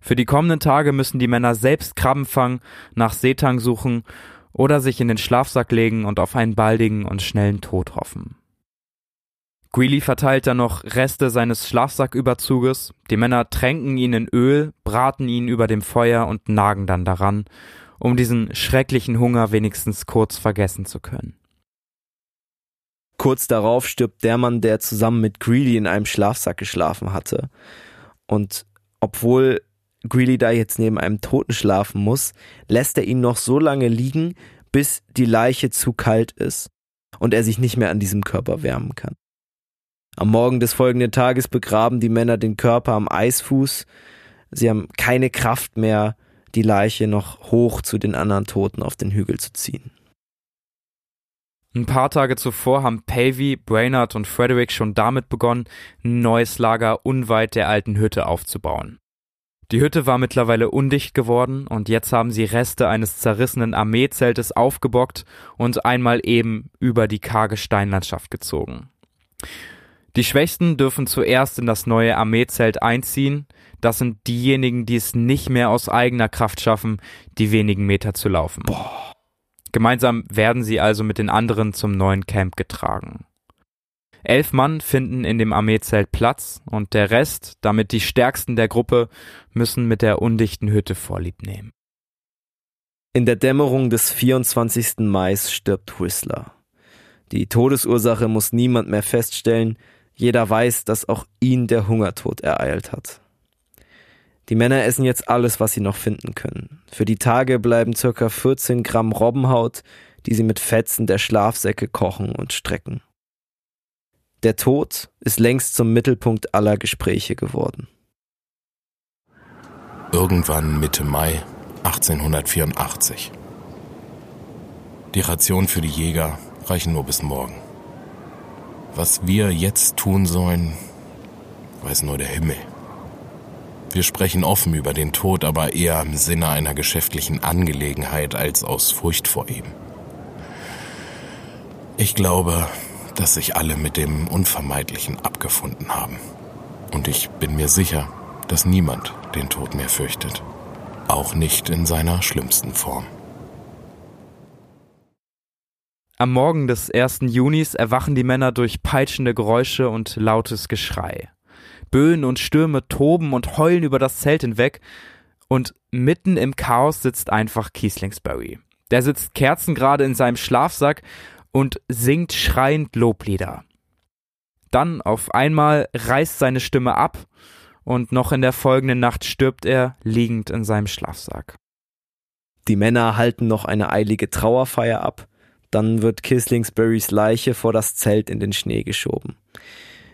Für die kommenden Tage müssen die Männer selbst Krabben fangen, nach Seetang suchen oder sich in den Schlafsack legen und auf einen baldigen und schnellen Tod hoffen. Greeley verteilt dann noch Reste seines Schlafsacküberzuges. Die Männer tränken ihn in Öl, braten ihn über dem Feuer und nagen dann daran um diesen schrecklichen Hunger wenigstens kurz vergessen zu können. Kurz darauf stirbt der Mann, der zusammen mit Greeley in einem Schlafsack geschlafen hatte. Und obwohl Greeley da jetzt neben einem Toten schlafen muss, lässt er ihn noch so lange liegen, bis die Leiche zu kalt ist und er sich nicht mehr an diesem Körper wärmen kann. Am Morgen des folgenden Tages begraben die Männer den Körper am Eisfuß. Sie haben keine Kraft mehr, die Leiche noch hoch zu den anderen Toten auf den Hügel zu ziehen. Ein paar Tage zuvor haben Pavey, Brainerd und Frederick schon damit begonnen, ein neues Lager unweit der alten Hütte aufzubauen. Die Hütte war mittlerweile undicht geworden und jetzt haben sie Reste eines zerrissenen Armeezeltes aufgebockt und einmal eben über die karge Steinlandschaft gezogen. Die Schwächsten dürfen zuerst in das neue Armeezelt einziehen, das sind diejenigen, die es nicht mehr aus eigener Kraft schaffen, die wenigen Meter zu laufen. Boah. Gemeinsam werden sie also mit den anderen zum neuen Camp getragen. Elf Mann finden in dem Armeezelt Platz und der Rest, damit die stärksten der Gruppe, müssen mit der undichten Hütte Vorlieb nehmen. In der Dämmerung des 24. Mai stirbt Whistler. Die Todesursache muss niemand mehr feststellen, jeder weiß, dass auch ihn der Hungertod ereilt hat. Die Männer essen jetzt alles, was sie noch finden können. Für die Tage bleiben circa 14 Gramm Robbenhaut, die sie mit Fetzen der Schlafsäcke kochen und strecken. Der Tod ist längst zum Mittelpunkt aller Gespräche geworden. Irgendwann Mitte Mai 1884. Die Rationen für die Jäger reichen nur bis morgen. Was wir jetzt tun sollen, weiß nur der Himmel. Wir sprechen offen über den Tod, aber eher im Sinne einer geschäftlichen Angelegenheit als aus Furcht vor ihm. Ich glaube, dass sich alle mit dem Unvermeidlichen abgefunden haben. Und ich bin mir sicher, dass niemand den Tod mehr fürchtet. Auch nicht in seiner schlimmsten Form. Am Morgen des 1. Junis erwachen die Männer durch peitschende Geräusche und lautes Geschrei. Böen und Stürme toben und heulen über das Zelt hinweg. Und mitten im Chaos sitzt einfach Kieslingsbury. Der sitzt kerzengerade in seinem Schlafsack und singt schreiend Loblieder. Dann auf einmal reißt seine Stimme ab und noch in der folgenden Nacht stirbt er liegend in seinem Schlafsack. Die Männer halten noch eine eilige Trauerfeier ab, dann wird Kislingsburys Leiche vor das Zelt in den Schnee geschoben.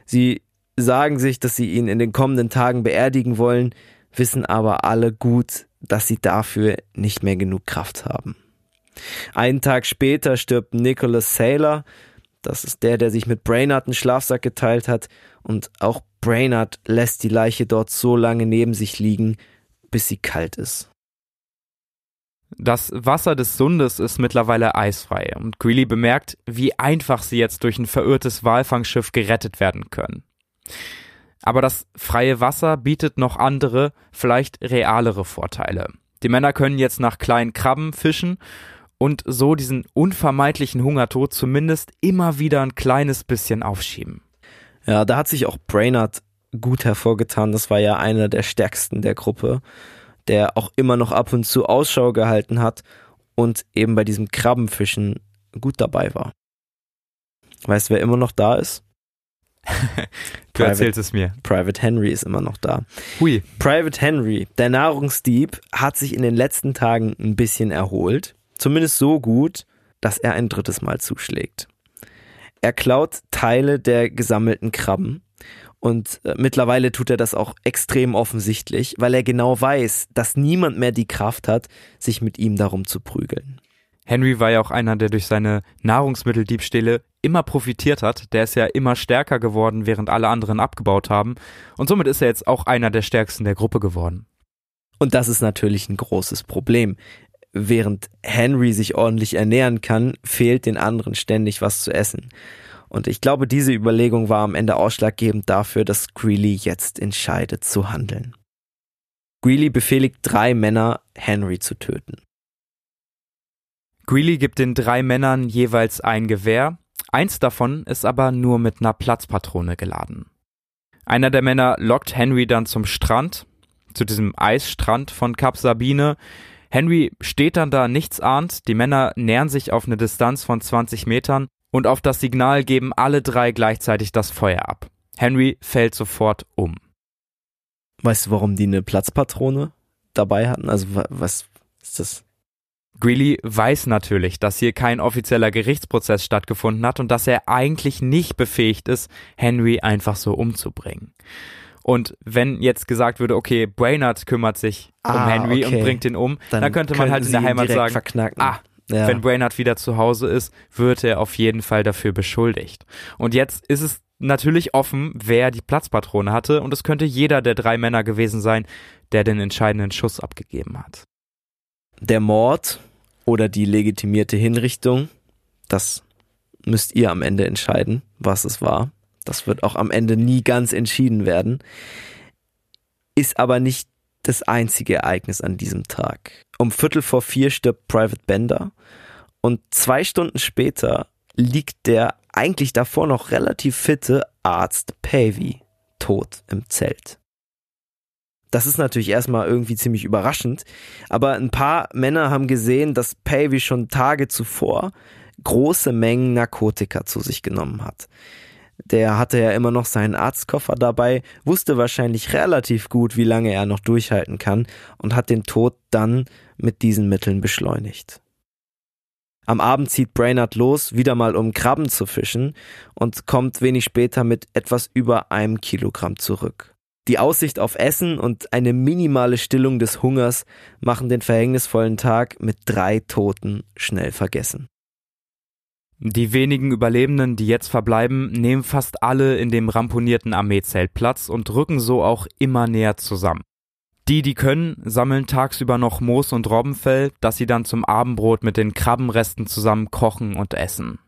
Sie sagen sich, dass sie ihn in den kommenden Tagen beerdigen wollen, wissen aber alle gut, dass sie dafür nicht mehr genug Kraft haben. Einen Tag später stirbt Nicholas Saylor, das ist der, der sich mit Brainard einen Schlafsack geteilt hat, und auch Brainard lässt die Leiche dort so lange neben sich liegen, bis sie kalt ist. Das Wasser des Sundes ist mittlerweile eisfrei und Greeley bemerkt, wie einfach sie jetzt durch ein verirrtes Walfangschiff gerettet werden können. Aber das freie Wasser bietet noch andere, vielleicht realere Vorteile. Die Männer können jetzt nach kleinen Krabben fischen und so diesen unvermeidlichen Hungertod zumindest immer wieder ein kleines bisschen aufschieben. Ja, da hat sich auch Brainerd gut hervorgetan. Das war ja einer der stärksten der Gruppe, der auch immer noch ab und zu Ausschau gehalten hat und eben bei diesem Krabbenfischen gut dabei war. Weißt du, wer immer noch da ist? du erzählst es mir. Private Henry ist immer noch da. Hui. Private Henry, der Nahrungsdieb, hat sich in den letzten Tagen ein bisschen erholt. Zumindest so gut, dass er ein drittes Mal zuschlägt. Er klaut Teile der gesammelten Krabben und äh, mittlerweile tut er das auch extrem offensichtlich, weil er genau weiß, dass niemand mehr die Kraft hat, sich mit ihm darum zu prügeln. Henry war ja auch einer, der durch seine Nahrungsmitteldiebstähle immer profitiert hat. Der ist ja immer stärker geworden, während alle anderen abgebaut haben. Und somit ist er jetzt auch einer der stärksten der Gruppe geworden. Und das ist natürlich ein großes Problem. Während Henry sich ordentlich ernähren kann, fehlt den anderen ständig was zu essen. Und ich glaube, diese Überlegung war am Ende ausschlaggebend dafür, dass Greeley jetzt entscheidet zu handeln. Greeley befehligt drei Männer, Henry zu töten. Greeley gibt den drei Männern jeweils ein Gewehr, eins davon ist aber nur mit einer Platzpatrone geladen. Einer der Männer lockt Henry dann zum Strand, zu diesem Eisstrand von Kap Sabine. Henry steht dann da nichts ahnt, die Männer nähern sich auf eine Distanz von 20 Metern und auf das Signal geben alle drei gleichzeitig das Feuer ab. Henry fällt sofort um. Weißt du, warum die eine Platzpatrone dabei hatten? Also was ist das? Greeley weiß natürlich, dass hier kein offizieller Gerichtsprozess stattgefunden hat und dass er eigentlich nicht befähigt ist, Henry einfach so umzubringen. Und wenn jetzt gesagt würde, okay, Brainerd kümmert sich ah, um Henry okay. und bringt ihn um, dann, dann könnte man halt in der Heimat sagen, verknacken. ah, ja. Wenn Brainerd wieder zu Hause ist, wird er auf jeden Fall dafür beschuldigt. Und jetzt ist es natürlich offen, wer die Platzpatrone hatte und es könnte jeder der drei Männer gewesen sein, der den entscheidenden Schuss abgegeben hat. Der Mord oder die legitimierte Hinrichtung, das müsst ihr am Ende entscheiden, was es war. Das wird auch am Ende nie ganz entschieden werden. Ist aber nicht das einzige Ereignis an diesem Tag. Um Viertel vor vier stirbt Private Bender und zwei Stunden später liegt der eigentlich davor noch relativ fitte Arzt Pavey tot im Zelt. Das ist natürlich erstmal irgendwie ziemlich überraschend, aber ein paar Männer haben gesehen, dass Pavey schon Tage zuvor große Mengen Narkotika zu sich genommen hat. Der hatte ja immer noch seinen Arztkoffer dabei, wusste wahrscheinlich relativ gut, wie lange er noch durchhalten kann und hat den Tod dann mit diesen Mitteln beschleunigt. Am Abend zieht Brainerd los, wieder mal um Krabben zu fischen und kommt wenig später mit etwas über einem Kilogramm zurück. Die Aussicht auf Essen und eine minimale Stillung des Hungers machen den verhängnisvollen Tag mit drei Toten schnell vergessen. Die wenigen Überlebenden, die jetzt verbleiben, nehmen fast alle in dem ramponierten Armeezelt Platz und rücken so auch immer näher zusammen. Die, die können, sammeln tagsüber noch Moos und Robbenfell, das sie dann zum Abendbrot mit den Krabbenresten zusammen kochen und essen.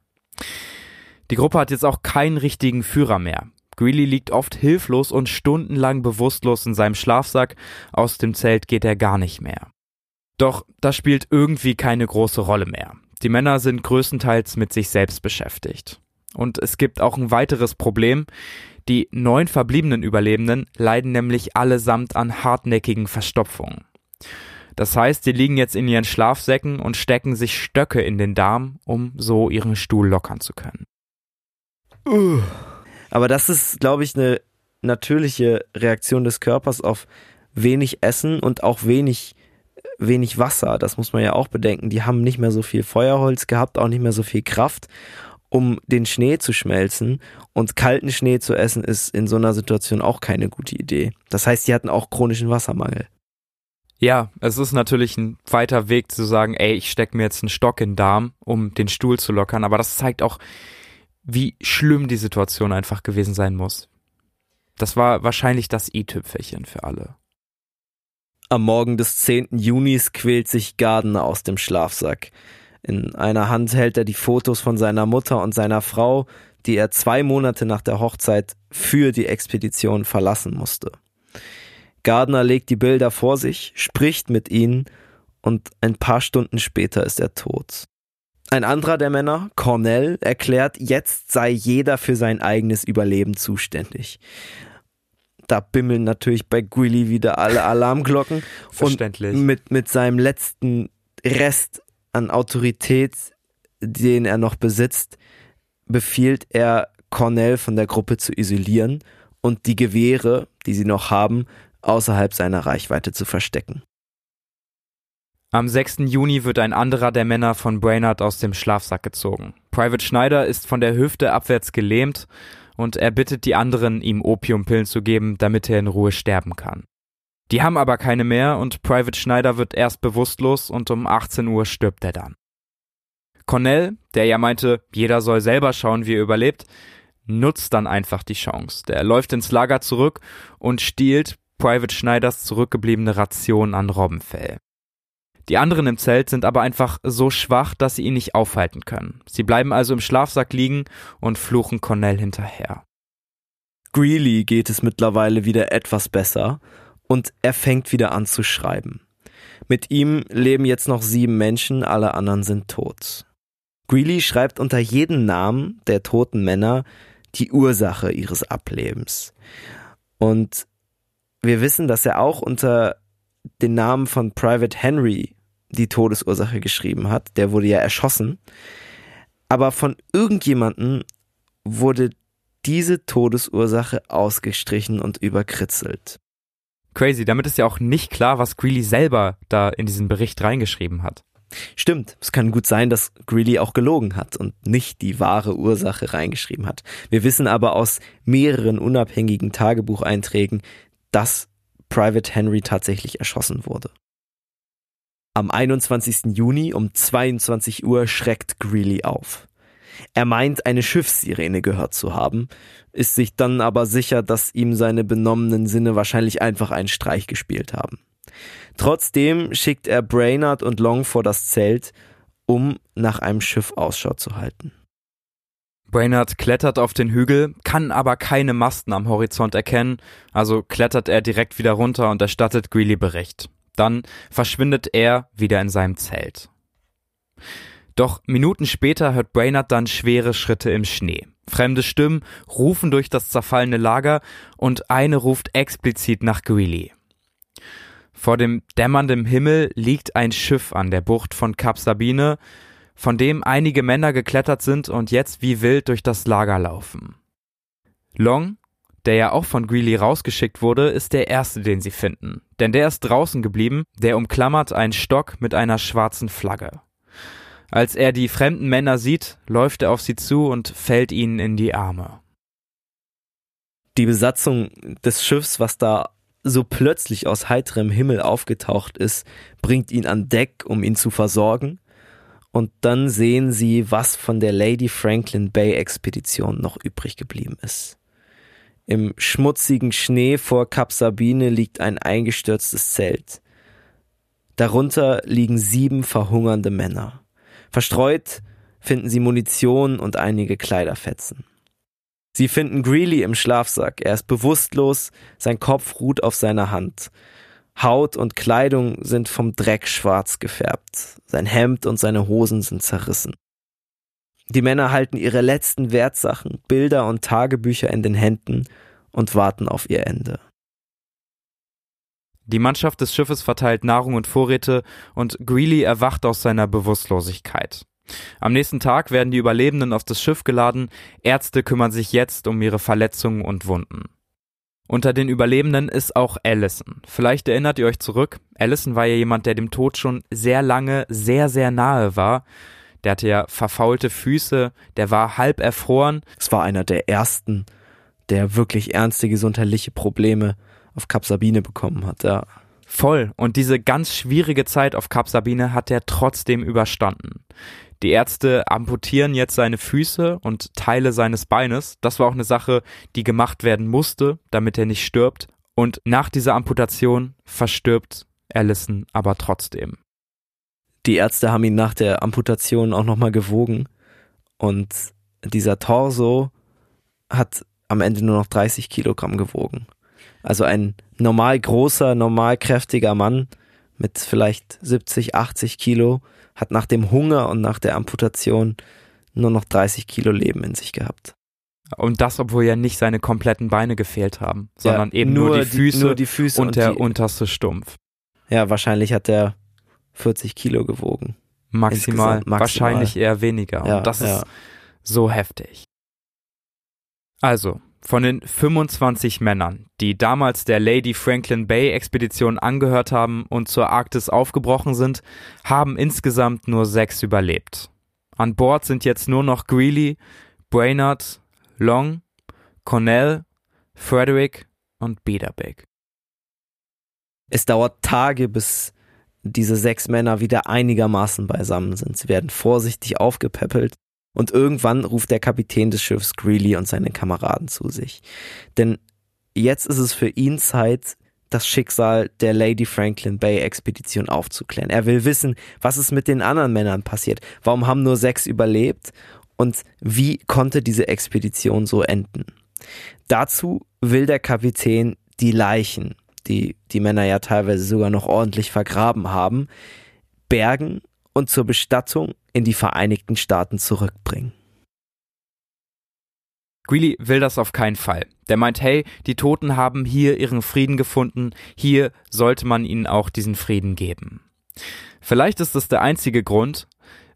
Die Gruppe hat jetzt auch keinen richtigen Führer mehr. Greeley liegt oft hilflos und stundenlang bewusstlos in seinem Schlafsack, aus dem Zelt geht er gar nicht mehr. Doch das spielt irgendwie keine große Rolle mehr. Die Männer sind größtenteils mit sich selbst beschäftigt. Und es gibt auch ein weiteres Problem. Die neun verbliebenen Überlebenden leiden nämlich allesamt an hartnäckigen Verstopfungen. Das heißt, sie liegen jetzt in ihren Schlafsäcken und stecken sich Stöcke in den Darm, um so ihren Stuhl lockern zu können. Aber das ist, glaube ich, eine natürliche Reaktion des Körpers auf wenig Essen und auch wenig wenig Wasser, das muss man ja auch bedenken. Die haben nicht mehr so viel Feuerholz gehabt, auch nicht mehr so viel Kraft, um den Schnee zu schmelzen. Und kalten Schnee zu essen ist in so einer Situation auch keine gute Idee. Das heißt, die hatten auch chronischen Wassermangel. Ja, es ist natürlich ein weiter Weg zu sagen, ey, ich stecke mir jetzt einen Stock in den Darm, um den Stuhl zu lockern. Aber das zeigt auch, wie schlimm die Situation einfach gewesen sein muss. Das war wahrscheinlich das i-Tüpfelchen für alle. Am Morgen des 10. Junis quält sich Gardner aus dem Schlafsack. In einer Hand hält er die Fotos von seiner Mutter und seiner Frau, die er zwei Monate nach der Hochzeit für die Expedition verlassen musste. Gardner legt die Bilder vor sich, spricht mit ihnen und ein paar Stunden später ist er tot. Ein anderer der Männer, Cornell, erklärt, jetzt sei jeder für sein eigenes Überleben zuständig da bimmeln natürlich bei Greeley wieder alle Alarmglocken. Verständlich. Und mit, mit seinem letzten Rest an Autorität, den er noch besitzt, befiehlt er Cornell von der Gruppe zu isolieren und die Gewehre, die sie noch haben, außerhalb seiner Reichweite zu verstecken. Am 6. Juni wird ein anderer der Männer von Brainerd aus dem Schlafsack gezogen. Private Schneider ist von der Hüfte abwärts gelähmt und er bittet die anderen, ihm Opiumpillen zu geben, damit er in Ruhe sterben kann. Die haben aber keine mehr und Private Schneider wird erst bewusstlos und um 18 Uhr stirbt er dann. Cornell, der ja meinte, jeder soll selber schauen, wie er überlebt, nutzt dann einfach die Chance. Der läuft ins Lager zurück und stiehlt Private Schneiders zurückgebliebene Ration an Robbenfell. Die anderen im Zelt sind aber einfach so schwach, dass sie ihn nicht aufhalten können. Sie bleiben also im Schlafsack liegen und fluchen Cornell hinterher. Greeley geht es mittlerweile wieder etwas besser und er fängt wieder an zu schreiben. Mit ihm leben jetzt noch sieben Menschen, alle anderen sind tot. Greeley schreibt unter jeden Namen der toten Männer die Ursache ihres Ablebens. Und wir wissen, dass er auch unter den Namen von Private Henry die Todesursache geschrieben hat. Der wurde ja erschossen. Aber von irgendjemandem wurde diese Todesursache ausgestrichen und überkritzelt. Crazy, damit ist ja auch nicht klar, was Greeley selber da in diesen Bericht reingeschrieben hat. Stimmt, es kann gut sein, dass Greeley auch gelogen hat und nicht die wahre Ursache reingeschrieben hat. Wir wissen aber aus mehreren unabhängigen Tagebucheinträgen, dass Private Henry tatsächlich erschossen wurde. Am 21. Juni um 22 Uhr schreckt Greeley auf. Er meint, eine Schiffssirene gehört zu haben, ist sich dann aber sicher, dass ihm seine benommenen Sinne wahrscheinlich einfach einen Streich gespielt haben. Trotzdem schickt er Brainard und Long vor das Zelt, um nach einem Schiff Ausschau zu halten. Brainard klettert auf den Hügel, kann aber keine Masten am Horizont erkennen, also klettert er direkt wieder runter und erstattet Greeley Bericht. Dann verschwindet er wieder in seinem Zelt. Doch Minuten später hört Brainerd dann schwere Schritte im Schnee. Fremde Stimmen rufen durch das zerfallene Lager und eine ruft explizit nach Greeley. Vor dem dämmernden Himmel liegt ein Schiff an der Bucht von Kap Sabine, von dem einige Männer geklettert sind und jetzt wie wild durch das Lager laufen. Long, der ja auch von Greeley rausgeschickt wurde, ist der erste, den sie finden. Denn der ist draußen geblieben, der umklammert einen Stock mit einer schwarzen Flagge. Als er die fremden Männer sieht, läuft er auf sie zu und fällt ihnen in die Arme. Die Besatzung des Schiffs, was da so plötzlich aus heiterem Himmel aufgetaucht ist, bringt ihn an Deck, um ihn zu versorgen. Und dann sehen sie, was von der Lady Franklin Bay Expedition noch übrig geblieben ist. Im schmutzigen Schnee vor Kap Sabine liegt ein eingestürztes Zelt. Darunter liegen sieben verhungernde Männer. Verstreut finden sie Munition und einige Kleiderfetzen. Sie finden Greeley im Schlafsack. Er ist bewusstlos, sein Kopf ruht auf seiner Hand. Haut und Kleidung sind vom Dreck schwarz gefärbt. Sein Hemd und seine Hosen sind zerrissen. Die Männer halten ihre letzten Wertsachen, Bilder und Tagebücher in den Händen und warten auf ihr Ende. Die Mannschaft des Schiffes verteilt Nahrung und Vorräte und Greeley erwacht aus seiner Bewusstlosigkeit. Am nächsten Tag werden die Überlebenden auf das Schiff geladen, Ärzte kümmern sich jetzt um ihre Verletzungen und Wunden. Unter den Überlebenden ist auch Allison. Vielleicht erinnert ihr euch zurück, Allison war ja jemand, der dem Tod schon sehr lange, sehr, sehr nahe war. Der hatte ja verfaulte Füße, der war halb erfroren. Es war einer der ersten, der wirklich ernste gesundheitliche Probleme auf Kap Sabine bekommen hat, ja. Voll. Und diese ganz schwierige Zeit auf Kap Sabine hat er trotzdem überstanden. Die Ärzte amputieren jetzt seine Füße und Teile seines Beines. Das war auch eine Sache, die gemacht werden musste, damit er nicht stirbt. Und nach dieser Amputation verstirbt Allison aber trotzdem. Die Ärzte haben ihn nach der Amputation auch nochmal gewogen. Und dieser Torso hat am Ende nur noch 30 Kilogramm gewogen. Also ein normal großer, normal kräftiger Mann mit vielleicht 70, 80 Kilo hat nach dem Hunger und nach der Amputation nur noch 30 Kilo Leben in sich gehabt. Und das, obwohl ja nicht seine kompletten Beine gefehlt haben, sondern ja, eben nur, nur, die Füße, nur die Füße und, und der die, unterste Stumpf. Ja, wahrscheinlich hat er 40 Kilo gewogen. Maximal, maximal. wahrscheinlich eher weniger. Ja, und das ja. ist so heftig. Also, von den 25 Männern, die damals der Lady Franklin Bay Expedition angehört haben und zur Arktis aufgebrochen sind, haben insgesamt nur sechs überlebt. An Bord sind jetzt nur noch Greeley, Brainerd, Long, Cornell, Frederick und Biederbeck. Es dauert Tage, bis diese sechs Männer wieder einigermaßen beisammen sind. Sie werden vorsichtig aufgepäppelt und irgendwann ruft der Kapitän des Schiffs Greeley und seine Kameraden zu sich. Denn jetzt ist es für ihn Zeit, das Schicksal der Lady Franklin Bay Expedition aufzuklären. Er will wissen, was ist mit den anderen Männern passiert. Warum haben nur sechs überlebt? Und wie konnte diese Expedition so enden? Dazu will der Kapitän die Leichen, die die Männer ja teilweise sogar noch ordentlich vergraben haben, bergen und zur Bestattung in die Vereinigten Staaten zurückbringen. Greeley will das auf keinen Fall. Der meint, hey, die Toten haben hier ihren Frieden gefunden, hier sollte man ihnen auch diesen Frieden geben. Vielleicht ist das der einzige Grund,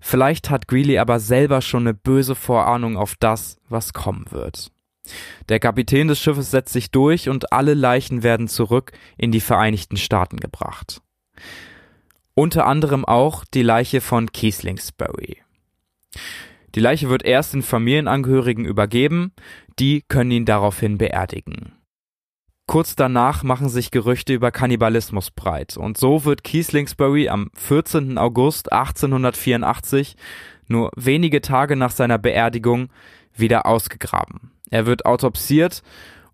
vielleicht hat Greeley aber selber schon eine böse Vorahnung auf das, was kommen wird. Der Kapitän des Schiffes setzt sich durch und alle Leichen werden zurück in die Vereinigten Staaten gebracht. Unter anderem auch die Leiche von Kieslingsbury. Die Leiche wird erst den Familienangehörigen übergeben, die können ihn daraufhin beerdigen. Kurz danach machen sich Gerüchte über Kannibalismus breit und so wird Kieslingsbury am 14. August 1884, nur wenige Tage nach seiner Beerdigung, wieder ausgegraben. Er wird autopsiert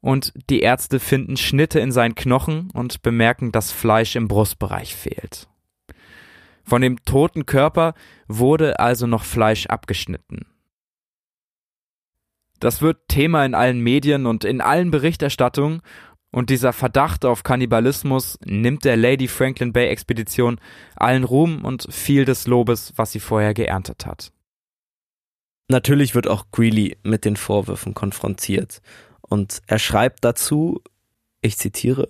und die Ärzte finden Schnitte in seinen Knochen und bemerken, dass Fleisch im Brustbereich fehlt. Von dem toten Körper wurde also noch Fleisch abgeschnitten. Das wird Thema in allen Medien und in allen Berichterstattungen und dieser Verdacht auf Kannibalismus nimmt der Lady Franklin Bay Expedition allen Ruhm und viel des Lobes, was sie vorher geerntet hat. Natürlich wird auch Greeley mit den Vorwürfen konfrontiert und er schreibt dazu, ich zitiere,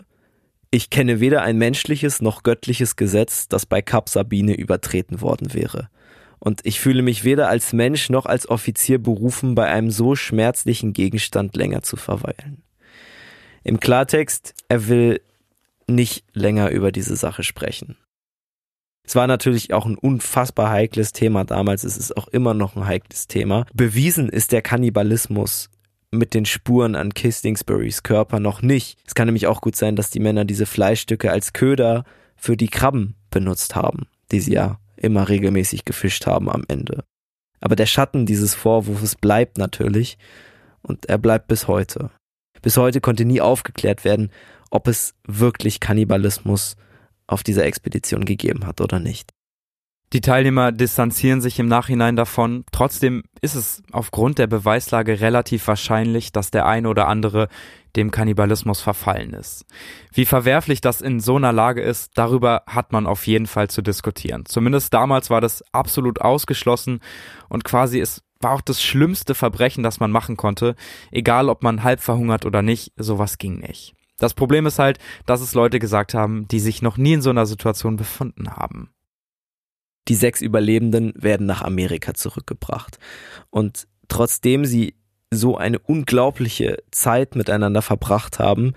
ich kenne weder ein menschliches noch göttliches Gesetz, das bei Kap Sabine übertreten worden wäre. Und ich fühle mich weder als Mensch noch als Offizier berufen, bei einem so schmerzlichen Gegenstand länger zu verweilen. Im Klartext, er will nicht länger über diese Sache sprechen. Es war natürlich auch ein unfassbar heikles Thema damals, es ist auch immer noch ein heikles Thema. Bewiesen ist der Kannibalismus mit den Spuren an Kistingsburys Körper noch nicht. Es kann nämlich auch gut sein, dass die Männer diese Fleischstücke als Köder für die Krabben benutzt haben, die sie ja immer regelmäßig gefischt haben am Ende. Aber der Schatten dieses Vorwurfs bleibt natürlich und er bleibt bis heute. Bis heute konnte nie aufgeklärt werden, ob es wirklich Kannibalismus auf dieser Expedition gegeben hat oder nicht. Die Teilnehmer distanzieren sich im Nachhinein davon. Trotzdem ist es aufgrund der Beweislage relativ wahrscheinlich, dass der eine oder andere dem Kannibalismus verfallen ist. Wie verwerflich das in so einer Lage ist, darüber hat man auf jeden Fall zu diskutieren. Zumindest damals war das absolut ausgeschlossen und quasi es war auch das schlimmste Verbrechen, das man machen konnte, egal ob man halb verhungert oder nicht, sowas ging nicht. Das Problem ist halt, dass es Leute gesagt haben, die sich noch nie in so einer Situation befunden haben. Die sechs Überlebenden werden nach Amerika zurückgebracht. Und trotzdem sie so eine unglaubliche Zeit miteinander verbracht haben,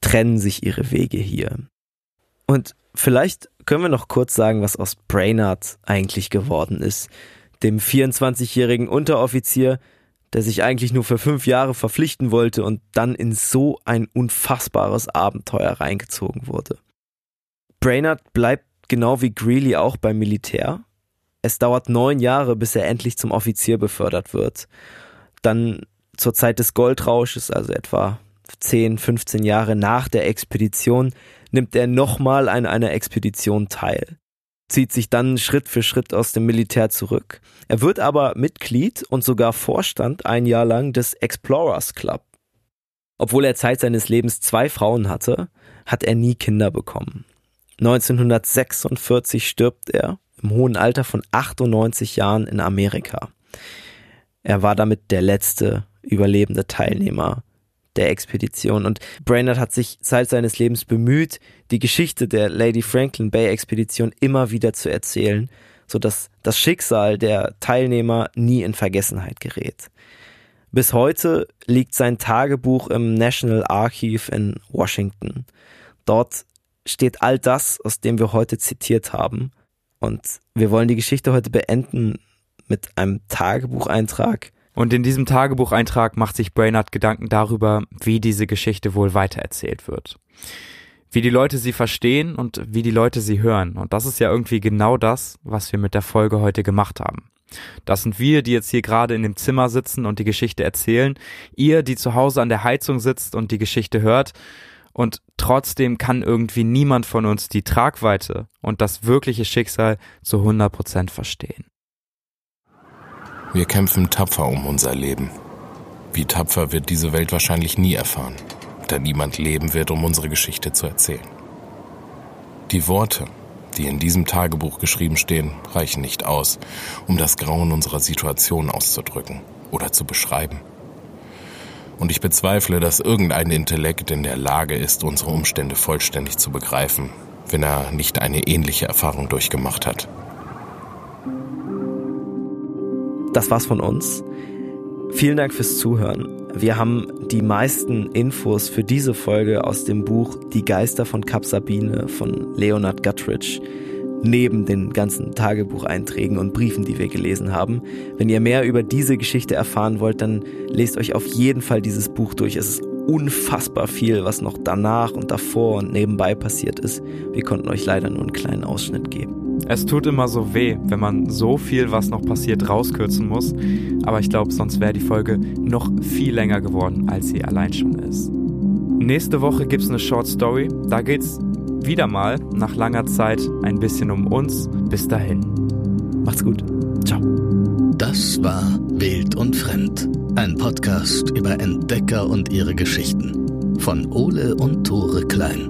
trennen sich ihre Wege hier. Und vielleicht können wir noch kurz sagen, was aus Brainard eigentlich geworden ist, dem 24-jährigen Unteroffizier, der sich eigentlich nur für fünf Jahre verpflichten wollte und dann in so ein unfassbares Abenteuer reingezogen wurde. Brainard bleibt genau wie Greeley auch beim Militär. Es dauert neun Jahre, bis er endlich zum Offizier befördert wird. Dann zur Zeit des Goldrausches, also etwa 10, 15 Jahre nach der Expedition, nimmt er nochmal an einer Expedition teil, zieht sich dann Schritt für Schritt aus dem Militär zurück. Er wird aber Mitglied und sogar Vorstand ein Jahr lang des Explorers Club. Obwohl er Zeit seines Lebens zwei Frauen hatte, hat er nie Kinder bekommen. 1946 stirbt er im hohen Alter von 98 Jahren in Amerika. Er war damit der letzte überlebende Teilnehmer der Expedition und Brainerd hat sich Zeit seines Lebens bemüht, die Geschichte der Lady Franklin Bay Expedition immer wieder zu erzählen, so dass das Schicksal der Teilnehmer nie in Vergessenheit gerät. Bis heute liegt sein Tagebuch im National Archive in Washington. Dort steht all das, aus dem wir heute zitiert haben. Und wir wollen die Geschichte heute beenden mit einem Tagebucheintrag. Und in diesem Tagebucheintrag macht sich Brainerd Gedanken darüber, wie diese Geschichte wohl weitererzählt wird. Wie die Leute sie verstehen und wie die Leute sie hören. Und das ist ja irgendwie genau das, was wir mit der Folge heute gemacht haben. Das sind wir, die jetzt hier gerade in dem Zimmer sitzen und die Geschichte erzählen. Ihr, die zu Hause an der Heizung sitzt und die Geschichte hört. Und trotzdem kann irgendwie niemand von uns die Tragweite und das wirkliche Schicksal zu 100 Prozent verstehen. Wir kämpfen tapfer um unser Leben. Wie tapfer wird diese Welt wahrscheinlich nie erfahren, da niemand leben wird, um unsere Geschichte zu erzählen. Die Worte, die in diesem Tagebuch geschrieben stehen, reichen nicht aus, um das Grauen unserer Situation auszudrücken oder zu beschreiben. Und ich bezweifle, dass irgendein Intellekt in der Lage ist, unsere Umstände vollständig zu begreifen, wenn er nicht eine ähnliche Erfahrung durchgemacht hat. Das war's von uns. Vielen Dank fürs Zuhören. Wir haben die meisten Infos für diese Folge aus dem Buch Die Geister von Kap Sabine von Leonard Guttridge neben den ganzen Tagebucheinträgen und Briefen, die wir gelesen haben. Wenn ihr mehr über diese Geschichte erfahren wollt, dann lest euch auf jeden Fall dieses Buch durch. Es ist unfassbar viel, was noch danach und davor und nebenbei passiert ist. Wir konnten euch leider nur einen kleinen Ausschnitt geben. Es tut immer so weh, wenn man so viel, was noch passiert, rauskürzen muss. Aber ich glaube, sonst wäre die Folge noch viel länger geworden, als sie allein schon ist. Nächste Woche gibt es eine Short Story. Da geht es wieder mal nach langer Zeit ein bisschen um uns. Bis dahin. Macht's gut. Ciao. Das war Wild und Fremd. Ein Podcast über Entdecker und ihre Geschichten. Von Ole und Tore Klein.